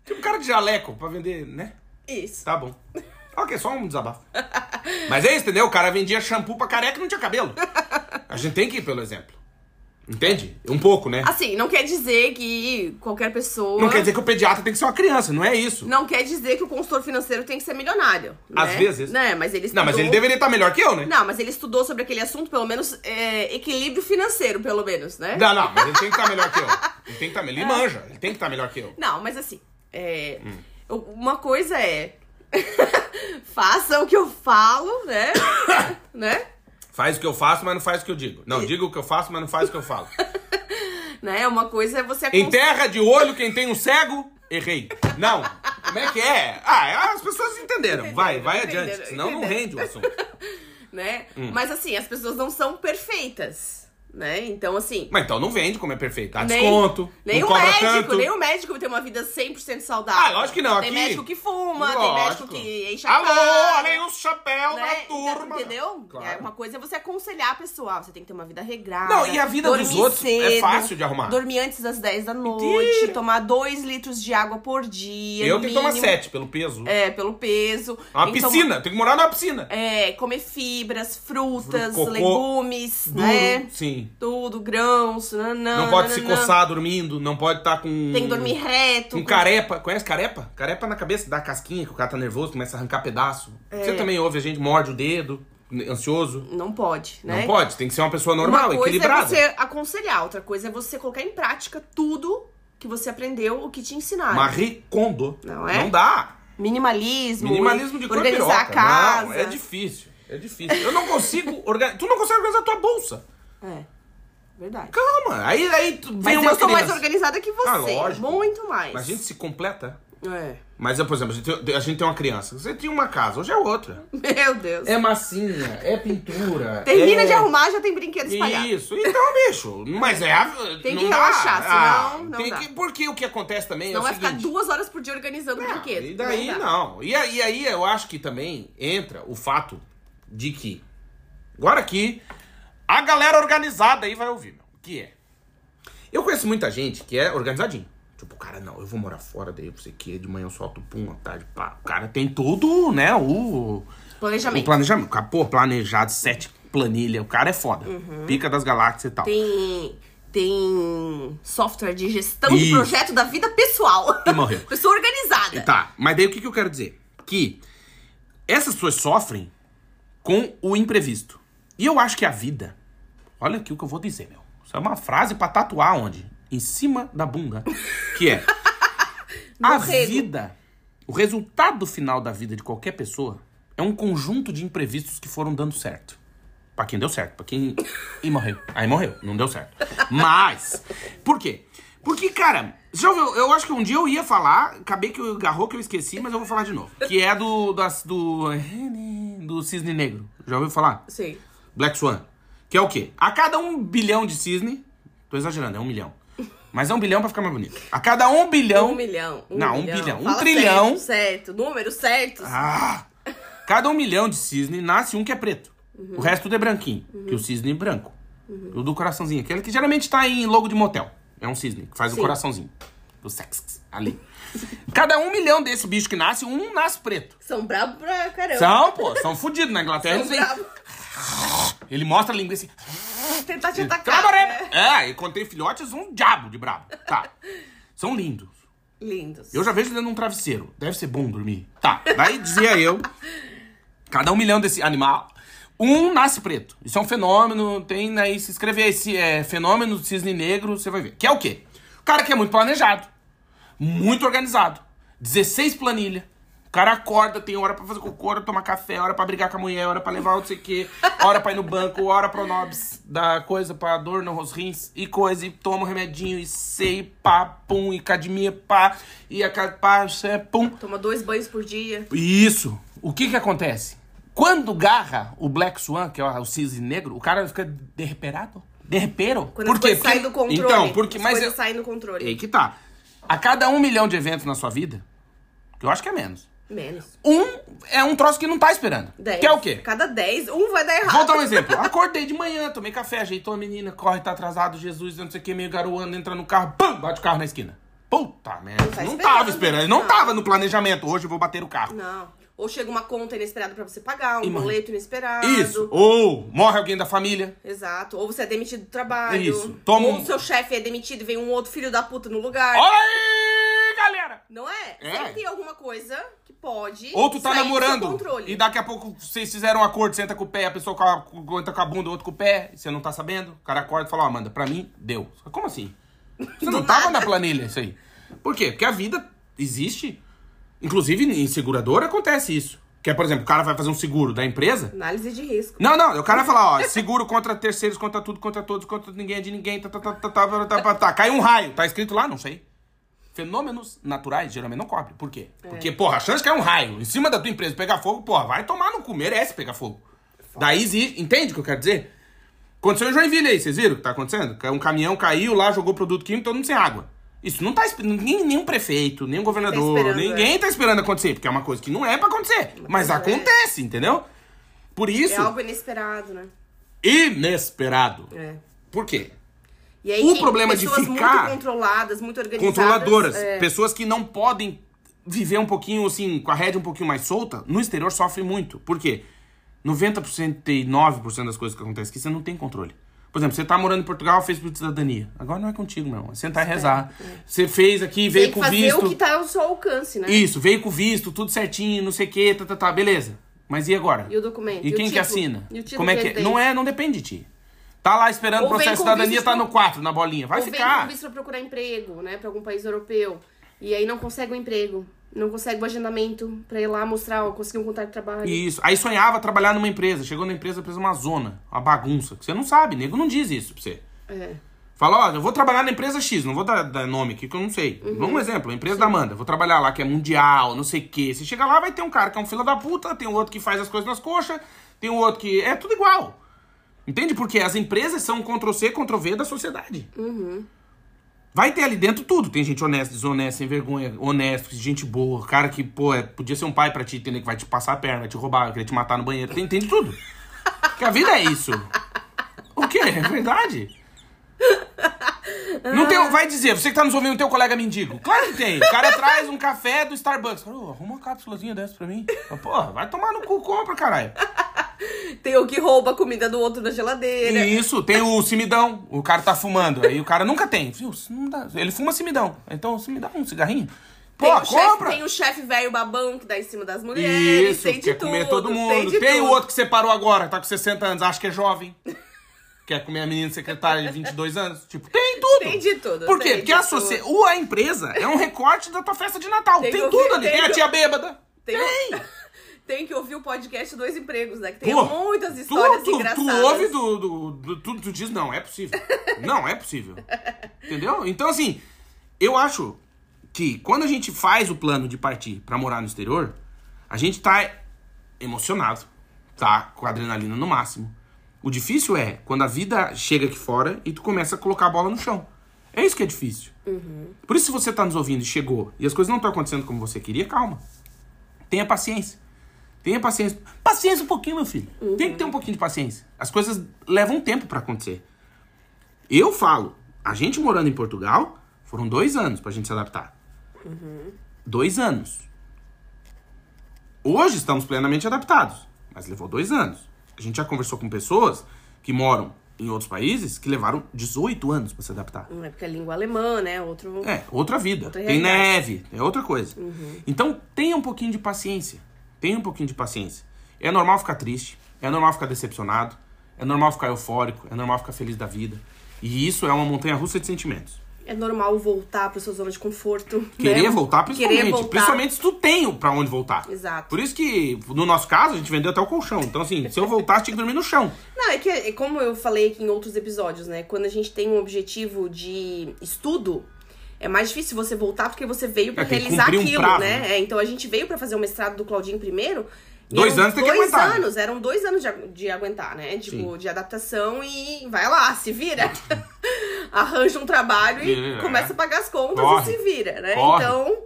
Tipo um cara de jaleco pra vender, né? Isso. Tá bom. Ok, só um desabafo. Mas é isso, entendeu? O cara vendia shampoo pra careca e não tinha cabelo. A gente tem que ir pelo exemplo. Entende? Um pouco, né? Assim, não quer dizer que qualquer pessoa. Não quer dizer que o pediatra tem que ser uma criança, não é isso. Não quer dizer que o consultor financeiro tem que ser milionário. Às né? vezes. Né? Mas ele Não, mas ele estudou- deveria estar melhor que eu, né? Não, mas ele estudou sobre aquele assunto, pelo menos é, equilíbrio financeiro, pelo menos, né? Não, não, mas ele tem que estar melhor que eu. Ele tem que estar melhor. Ele manja, ele tem que estar melhor que eu. Não, mas assim, é, Hum. uma coisa é. faça o que eu falo, né? né? Faz o que eu faço, mas não faz o que eu digo. Não, diga o que eu faço, mas não faz o que eu falo. né? Uma coisa é você Em acon- terra de olho, quem tem um cego, errei. Não. Como é que é? Ah, as pessoas entenderam. Vai, vai Entenderam, adiante. Senão não rende o assunto. né? Hum. Mas assim, as pessoas não são perfeitas, né? Então, assim. Mas então não vende como é perfeito. Dá Nem, desconto. nem o médico, tanto. nem o médico tem uma vida 100% saudável. Ah, lógico que não. Tem Aqui... médico que fuma, tem Lógico. médico que enche a Alô, cara. olha aí os chapéus né? da Então, turma. entendeu? Claro. É uma coisa é você aconselhar a pessoa, ah, você tem que ter uma vida regrada. Não, e a vida dos outros é fácil de arrumar. Dormir antes das 10 da noite, Mentira. tomar 2 litros de água por dia. Eu tenho que tomar mínimo. sete pelo peso. É, pelo peso. Uma Tem que tomar- piscina, tem que morar numa piscina. É, comer fibras, frutas, Cocô legumes, Duro, né? sim. Tudo, grãos, nanã, Não pode se coçar dormindo, não pode estar com. Tem que dormir reto. Com carepa. Conhece carepa? Carepa na cabeça, dá casquinha, que o cara tá nervoso, começa a arrancar pedaço. É. Você também ouve, a gente morde o dedo, ansioso. Não pode, né? Não pode, tem que ser uma pessoa normal, Uma coisa equilibrada. é você aconselhar, outra coisa é você colocar em prática tudo que você aprendeu, o que te ensinaram. Marie Kondo. Não é? Não dá. Minimalismo, Minimalismo de organizar a casa. Não, é difícil. É difícil. Eu não consigo organizar. Tu não consegue organizar a tua bolsa. É, verdade. Calma. Aí, aí tu- vem Mas eu sou mais organizada que você. Ah, lógico. Muito mais. Mas a gente se completa. É. Mas, por exemplo, a gente, tem- a gente tem uma criança. Você tinha uma casa, hoje é outra. Meu Deus. É massinha, é pintura. Termina é... de arrumar, já tem brinquedo espalhado. Isso, então, bicho. Mas é. a- Tem não que dá. relaxar, Ah, senão não tem dá. que, Porque o que acontece também Senão é o vai seguinte. ficar duas horas por dia organizando o Não, brinquedo. E daí dá. não. E, aí- e aí eu acho que também entra o fato de que. Agora aqui, a galera organizada aí vai ouvir, meu. Que é. Eu conheço muita gente que é organizadinho. Tipo, o cara, não, eu vou morar fora, daí eu sei que de manhã eu solto o pum, à tarde, pá. O cara tem tudo, né? O. O Planejamento. planejamento. Cara, Pô, planejado, sete planilha. O cara é foda. Pica das galáxias e tal. Uhum. Tem, tem software de gestão de Isso. projeto da vida pessoal. E morreu. Pessoa organizada. Tá, mas daí o que, que eu quero dizer? Que essas pessoas sofrem com o imprevisto. E eu acho que a vida. Olha aqui o que eu vou dizer, meu. Isso é uma frase pra tatuar onde? Em cima da bunda. Que é. a vida. O resultado final da vida de qualquer pessoa é um conjunto de imprevistos que foram dando certo. Pra quem deu certo, pra quem. E morreu. Aí morreu, não deu certo. Mas. Por quê? Porque, cara, já ouviu? Eu acho que um dia eu ia falar, acabei que eu agarrou que eu esqueci, mas eu vou falar de novo. Que é do. Das, do. Do cisne negro. Já ouviu falar? Sim. Black Swan. Que é o quê? A cada um bilhão de cisne. Tô exagerando, é um milhão. Mas é um bilhão pra ficar mais bonito. A cada um bilhão. Um milhão. Um Não, um milhão. bilhão. Um Fala trilhão. Certo, certo. Números certos. Ah! Cada um milhão de cisne nasce um que é preto. O resto tudo é branquinho. Que o cisne é branco. O do coraçãozinho. Aquele que geralmente tá em logo de motel. É um cisne que faz o Sim. coraçãozinho. Do sex. Ali. Cada um milhão desse bicho que nasce, um nasce preto. São bravos pra caramba. São, pô, são fodidos na Inglaterra. São bravos. Ele mostra a língua assim. Tentar te atacar. Cabaré. né? É, e quando tem filhotes, um diabo de brabo. Tá. São lindos. Lindos. Eu já vejo dentro de um travesseiro. Deve ser bom dormir. Tá. Daí dizia eu. Cada um milhão desse animal. Um nasce preto. Isso é um fenômeno. Tem aí, se escrever esse é, fenômeno do cisne negro, você vai ver. Que é o quê? O cara que é muito planejado, muito organizado, 16 planilha. O cara acorda, tem hora pra fazer cocô, hora pra tomar café, hora pra brigar com a mulher, hora pra levar não sei o quê, hora pra ir no banco, hora pro nobis, da coisa pra dor nos rins e coisa, e toma um remedinho, e sei, pá, pum, e academia, pá, e a pá, é, pum. Toma dois banhos por dia. Isso. O que que acontece? Quando garra o Black Swan, que é o cisne negro, o cara fica derreperado. Derrepero. Quando Por quê? Porque- do controle. Então, porque... As Mas eu- saem do controle. Aí que tá. A cada um milhão de eventos na sua vida, que eu acho que é menos, Menos. um é um troço que não tá esperando. Dez. Que é o quê? Cada dez, um vai dar errado. Vou dar um exemplo. Acordei de manhã, tomei café, ajeitou a menina, corre, tá atrasado, Jesus, não sei o que, meio garoando, entra no carro, pum, bate o carro na esquina. Puta merda. Não tá não esperando. tava esperando, não Não. tava no planejamento. Hoje eu vou bater o carro. Não. Ou chega uma conta inesperada pra você pagar, um morre. boleto inesperado. Isso. Ou morre alguém da família. Exato. Ou você é demitido do trabalho. Isso. Toma Ou um- o seu chefe é demitido e vem um outro filho da puta no lugar. Olha aí, galera! Não é? É. Sempre tem alguma coisa pode. Ou tu tá namorando e daqui a pouco vocês fizeram um acordo, você entra com o pé, a pessoa com a, com- entra com a bunda, o outro com o pé, e você não tá sabendo. O cara acorda e fala, ó, Amanda, pra mim, deu. Como assim? Você não tava na planilha isso aí. Por quê? Porque a vida existe. Inclusive, em seguradora acontece isso. Que é, por exemplo, o cara vai fazer um seguro da empresa. Análise de risco. Não, não, o cara vai falar, ó, seguro contra terceiros, contra tudo, contra todos, contra ninguém é de ninguém, tá, tá, tá, tá, tá, tá, tá, tá, tá. Cai um raio, tá escrito lá? Não sei. Fenômenos naturais geralmente não cobre. Por quê? Porque, porra, a chance de cair um raio em cima da tua empresa pegar fogo, porra, vai tomar no cu, merece pegar fogo. Daí existe, entende o que eu quero dizer? Aconteceu em Joinville aí, vocês viram o que tá acontecendo? Um caminhão caiu lá, jogou produto químico, todo mundo sem água. Isso não tá ninguém, nenhum prefeito, nenhum governador, esperando, ninguém tá esperando acontecer, porque é uma coisa que não é pra acontecer, mas Mas é. acontece, entendeu? Por isso, É algo inesperado, né? inesperado. É. Por quê? E aí, O problema de ficar- muito controladas, muito organizadas. Controladoras, é, pessoas que não podem viver um pouquinho assim, com a rédea um pouquinho mais solta, no exterior sofrem muito. Por quê? 99% das coisas que acontecem aqui você não tem controle. Por exemplo, você tá morando em Portugal, fez por cidadania. Agora não é contigo, meu. É sentar e rezar. Você fez aqui, tem veio que com fazer visto. o que tá ao seu alcance, né? Isso, veio com visto, tudo certinho, não sei o que, tá, tá, tá, beleza. Mas e agora? E o documento? E, E quem que título? assina? E o título Como é de que é? Não é, não depende de ti. Tá lá esperando o processo de cidadania, visto tá no 4, na bolinha. Vai Ou vem ficar. com visto pra procurar emprego, né? Pra algum país europeu. E aí não consegue um emprego. Não consegue o agendamento pra ir lá mostrar, ó, conseguir um contrato de trabalho. Isso. Aí sonhava trabalhar numa empresa. Chegou na empresa, fez uma zona, uma bagunça. Que você não sabe, nego não diz isso pra você. É. Fala, ó, eu vou trabalhar na empresa X, não vou dar, dar nome aqui que eu não sei. Uhum. Vamos um exemplo, a empresa da Amanda. Vou trabalhar lá que é mundial, não sei o quê. Você chega lá, vai ter um cara que é um filho da puta, tem um outro que faz as coisas nas coxas, tem um outro que. É tudo igual. Entende? Porque as empresas são Ctrl-C, Ctrl-V da sociedade. Uhum. Vai ter ali dentro tudo. Tem gente honesta, desonesta, sem vergonha, honesto, gente boa, cara que, pô, é, podia ser um pai pra ti, entender que vai te passar a perna, vai te roubar, vai querer te matar no banheiro. Tem, tem de tudo. Porque a vida é isso. O quê? É verdade. Não tem, vai dizer, você que tá nos ouvindo, tem um colega mendigo. Claro que tem. O cara traz um café do Starbucks. "Ô, arruma uma cápsulazinha dessa pra mim. Porra, vai tomar no cu, compra, caralho. Tem o que rouba a comida do outro na geladeira. Isso, tem o cimidão. O cara tá fumando. Aí o cara nunca tem. Viu? Ele fuma cimidão. Então, se me dá um cigarrinho. Pô, Tem o compra. tem o chefe velho babão que dá em cima das mulheres. Isso, tem de quer tudo. comer todo mundo. Tem, Tem, o outro que separou agora, tá com 60 anos, acha que é jovem. Quer comer a menina secretária de 22 anos. Tipo, tem tudo. Tem de tudo, Por quê? Porque a, socie... tudo. o- a empresa é um recorte da tua festa de Natal. Tem, Tem tudo ouvir- ali. tem Tem a tia bêbada. Tem, Tem. tem que ouvir o podcast Dois Empregos, né? Que tem Pô, muitas tu, histórias tu, engraçadas. Tu ouve do, do, do- tudo, tu diz, não, é possível. Não, é possível. Entendeu? Então, assim, eu acho que quando a gente faz o plano de partir pra morar no exterior, a gente tá emocionado, tá? Com a adrenalina no máximo. O difícil é quando a vida chega aqui fora e tu começa a colocar a bola no chão. É isso que é difícil. Por isso, se você tá nos ouvindo e chegou e as coisas não estão acontecendo como você queria, calma. Tenha paciência. Tenha paciência. Paciência um pouquinho, meu filho. Tem que ter um pouquinho de paciência. As coisas levam tempo pra acontecer. Eu falo, a gente morando em Portugal, foram dois anos pra gente se adaptar. Dois anos. Hoje estamos plenamente adaptados, mas levou dois anos. A gente já conversou com pessoas que moram em outros países que levaram 18 anos pra se adaptar. Não é porque é língua alemã, né? Outro. É, outra vida. Outra tem neve, é outra coisa. Então, tenha um pouquinho de paciência. Tenha um pouquinho de paciência. É normal ficar triste. É normal ficar decepcionado, é normal ficar eufórico, é normal ficar feliz da vida. E isso é uma montanha russa de sentimentos. É normal voltar pra sua zona de conforto. Querer né? voltar, principalmente. Querer voltar. Principalmente se tu tem pra onde voltar. Exato. Por isso que, no nosso caso, a gente vendeu até o colchão. Então, assim, se eu voltasse, tinha que dormir no chão. Não, é que, é como eu falei aqui em outros episódios, né? Quando a gente tem um objetivo de estudo, é mais difícil você voltar porque você veio pra É, realizar cumprir um aquilo, prazo, né? né? É, então a gente veio pra fazer o mestrado do Claudinho primeiro. Dois anos tem que dois aguentar, né? anos, eram dois anos de, de aguentar, né? Tipo, Sim. de adaptação e vai lá, se vira. Arranja um trabalho e É. começa a pagar as contas Corre. e se vira, né? Corre. Então.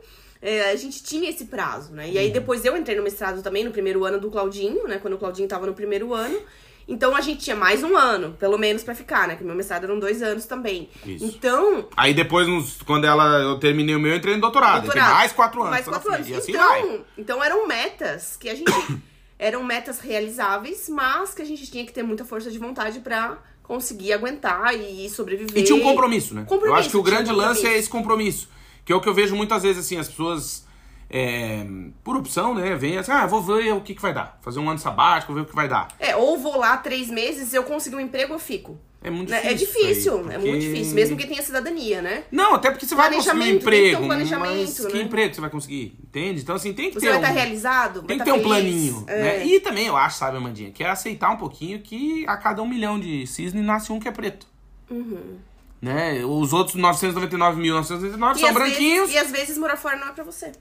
é, a gente tinha esse prazo, né? Uhum. E aí depois eu entrei no mestrado também, no primeiro ano do Claudinho, né? Quando o Claudinho tava no primeiro ano. Então a gente tinha mais um ano, pelo menos, pra ficar, né? Que meu mestrado eram dois anos também. Isso. Então, Aí depois, nos- quando ela, eu terminei o meu, eu entrei no doutorado. Doutorado. mais quatro anos. Mais quatro anos. E assim então, então eram metas que a gente. eram metas realizáveis, mas que a gente tinha que ter muita força de vontade pra conseguir aguentar e sobreviver. E tinha um compromisso, né? eu Compromisso, acho que o tinha um grande lance é esse compromisso. Que é o que eu vejo muitas vezes, assim, as pessoas, é, por opção, né, vêm assim, ah, vou ver o que, que vai dar. Fazer um ano sabático, ver o que vai dar. É, ou vou lá três meses, se eu conseguir um emprego, eu fico. É muito Né? difícil. É difícil, aí, é muito porque- difícil. Mesmo que tenha cidadania, né? Não, até porque você vai conseguir um emprego. um planejamento, mas que né? emprego você vai conseguir? Entende? Então, assim, tem que Você ter vai um... estar realizado? Tem que tá ter um feliz. planinho, É. né? E também, eu acho, sabe, Amandinha, que é aceitar um pouquinho que a cada um milhão de cisne nasce um que é preto. Uhum. Né? Os outros 999.999 E são branquinhos. Vezes, e às vezes morar fora não é pra você.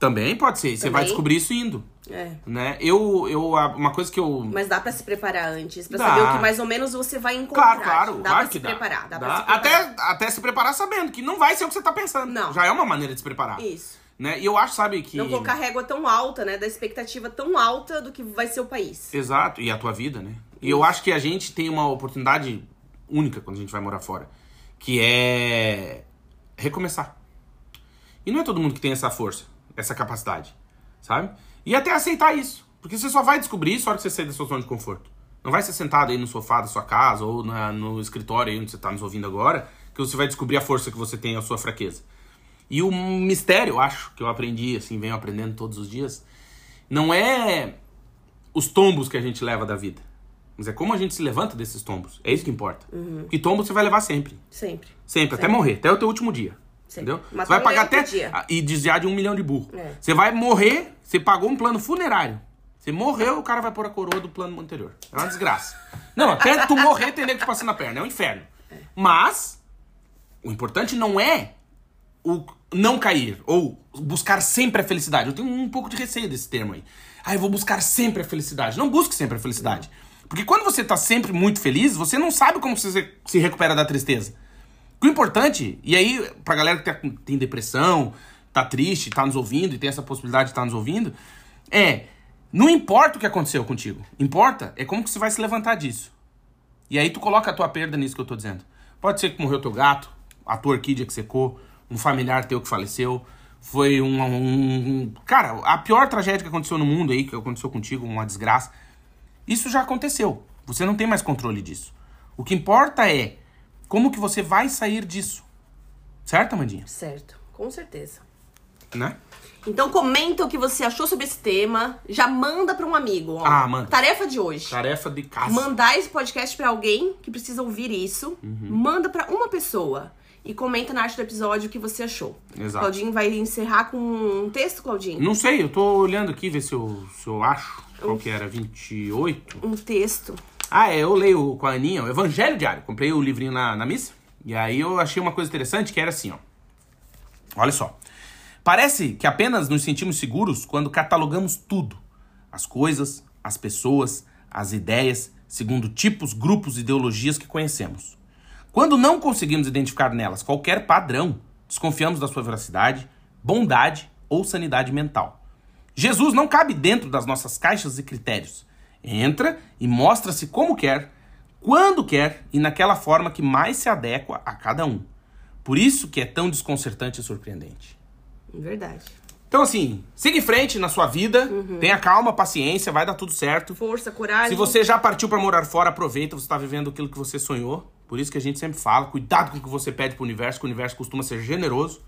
Também pode ser. Você vai descobrir isso indo. É. Né? Eu, eu, uma coisa que eu. Mas dá pra se preparar antes, pra Dá. saber o que mais ou menos você vai encontrar. Claro, claro, dá claro pra que se dá. preparar, dá, Dá. pra se preparar. Até, até se preparar sabendo que não vai ser o que você tá pensando. Não. Já é uma maneira de se preparar. Isso. Né? E eu acho, sabe, que. Não colocar régua tão alta, né? Da expectativa tão alta do que vai ser o país. Exato, e a tua vida, né? E eu acho que a gente tem uma oportunidade única quando a gente vai morar fora, que é recomeçar. E não é todo mundo que tem essa força, essa capacidade, sabe? E até aceitar isso, porque você só vai descobrir isso na hora que você sair da sua zona de conforto. Não vai ser sentado aí no sofá da sua casa ou na- no escritório aí onde você está nos ouvindo agora, que você vai descobrir a força que você tem e a sua fraqueza. E o mistério, eu acho, que eu aprendi, assim, venho aprendendo todos os dias, não é os tombos que a gente leva da vida. Mas é como a gente se levanta desses tombos. É isso que importa. Que tombo você vai levar sempre. Sempre. Sempre, até Sempre. morrer, até o teu último dia. Entendeu? Matar você vai um pagar até. E desviar de um milhão de burro. É. Você vai morrer, você pagou um plano funerário. Você morreu, o cara vai pôr a coroa do plano anterior. É uma desgraça. Não, até tu morrer tem nego te passando a perna. É um inferno. Mas, o importante não é o não cair ou buscar sempre a felicidade. Eu tenho um pouco de receio desse termo aí. Ah, eu vou buscar sempre a felicidade. Não busque sempre a felicidade. Porque quando você tá sempre muito feliz, você não sabe como você se recupera da tristeza. O importante, e aí, pra galera que tá tem depressão, tá triste, tá nos ouvindo e tem essa possibilidade de estar nos ouvindo, é. Não importa o que aconteceu contigo. Importa é como que você vai se levantar disso. E aí tu coloca a tua perda nisso que eu tô dizendo. Pode ser que morreu teu gato, a tua orquídea que secou, um familiar teu que faleceu. Foi um- um- Cara, a pior tragédia que aconteceu no mundo aí, que aconteceu contigo, uma desgraça. Isso já aconteceu. Você não tem mais controle disso. O que importa é como que você vai sair disso. Certo, Amandinha? Certo. Com certeza. Né? Então comenta o que você achou sobre esse tema. Já manda pra um amigo. Ó. Ah, manda. Tarefa de hoje. Tarefa de casa. Mandar esse podcast pra alguém que precisa ouvir isso. Uhum. Manda pra uma pessoa. E comenta na arte do episódio o que você achou. Exato. Claudinho vai encerrar com um texto, Claudinho? Não sei, eu tô olhando aqui, ver se eu, se eu acho. Qual que era? 28? Um texto. Ah, é, eu leio com a Aninha o Evangelho Diário. Comprei o livrinho na, na missa. E aí eu achei uma coisa interessante que era assim, ó. Olha só. Parece que apenas nos sentimos seguros quando catalogamos tudo. As coisas, as pessoas, as ideias, segundo tipos, grupos e ideologias que conhecemos. Quando não conseguimos identificar nelas qualquer padrão, desconfiamos da sua veracidade, bondade ou sanidade mental. Jesus não cabe dentro das nossas caixas e critérios. Entra e mostra-se como quer, quando quer e naquela forma que mais se adequa a cada um. Por isso que é tão desconcertante e surpreendente. Verdade. Então, assim, siga em frente na sua vida, tenha calma, paciência, vai dar tudo certo. Força, coragem. Se você já partiu pra morar fora, aproveita, você tá vivendo aquilo que você sonhou. Por isso que a gente sempre fala, cuidado com o que você pede pro universo, que o universo costuma ser generoso.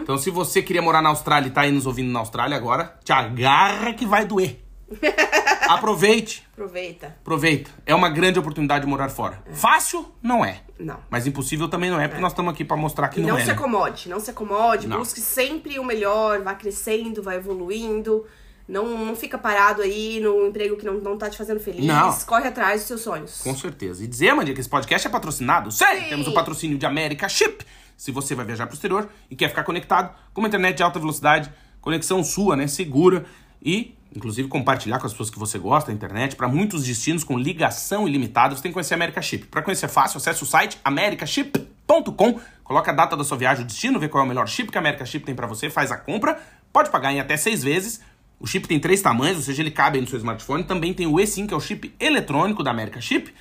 Então, se você queria morar na Austrália e tá aí nos ouvindo na Austrália agora, te agarra que vai doer. Aproveite. Aproveita. Aproveita. É uma grande oportunidade de morar fora. Fácil? Não é. Não. Mas impossível também não é, porque nós estamos aqui pra mostrar que E não, não é. se né? acomode, não se acomode, Não. busque sempre o melhor, vá crescendo, vá evoluindo. Não, não fica parado aí no emprego que não, não tá te fazendo feliz. Não. Corre atrás dos seus sonhos. Com certeza. E dizer, Mandia, que esse podcast é patrocinado? Sim! Sim. Temos o patrocínio de América Chip. Se você vai viajar pro exterior e quer ficar conectado com uma internet de alta velocidade, conexão sua, né? Segura. E, inclusive, compartilhar com as pessoas que você gosta da internet para muitos destinos com ligação ilimitada. Você tem que conhecer a América Chip. Para conhecer fácil, acesse o site americaship.com. Coloca a data da sua viagem, o destino, vê qual é o melhor chip que a América Chip tem para você, faz a compra. Pode pagar em até seis vezes. O chip tem três tamanhos, ou seja, ele cabe no seu smartphone. Também tem o eSIM, que é o chip eletrônico da América Chip.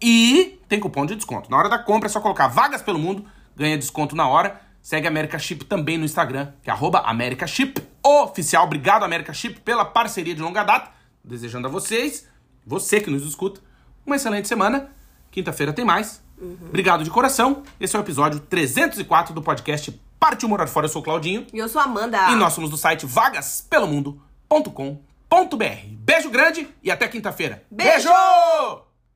E tem cupom de desconto. Na hora da compra é só colocar vagas pelo mundo, ganha desconto na hora. Segue a América Chip também no Instagram, que é arroba América Chip Oficial. Obrigado, América Chip, pela parceria de longa data. Desejando a vocês, você que nos escuta, uma excelente semana. Quinta-feira tem mais. Obrigado de coração. Esse é o episódio 304 do podcast Partiu Morar Fora. Eu sou o Claudinho. E eu sou a Amanda. E nós somos do site vagaspelomundo.com.br. Beijo grande e até quinta-feira. Beijo! Beijo!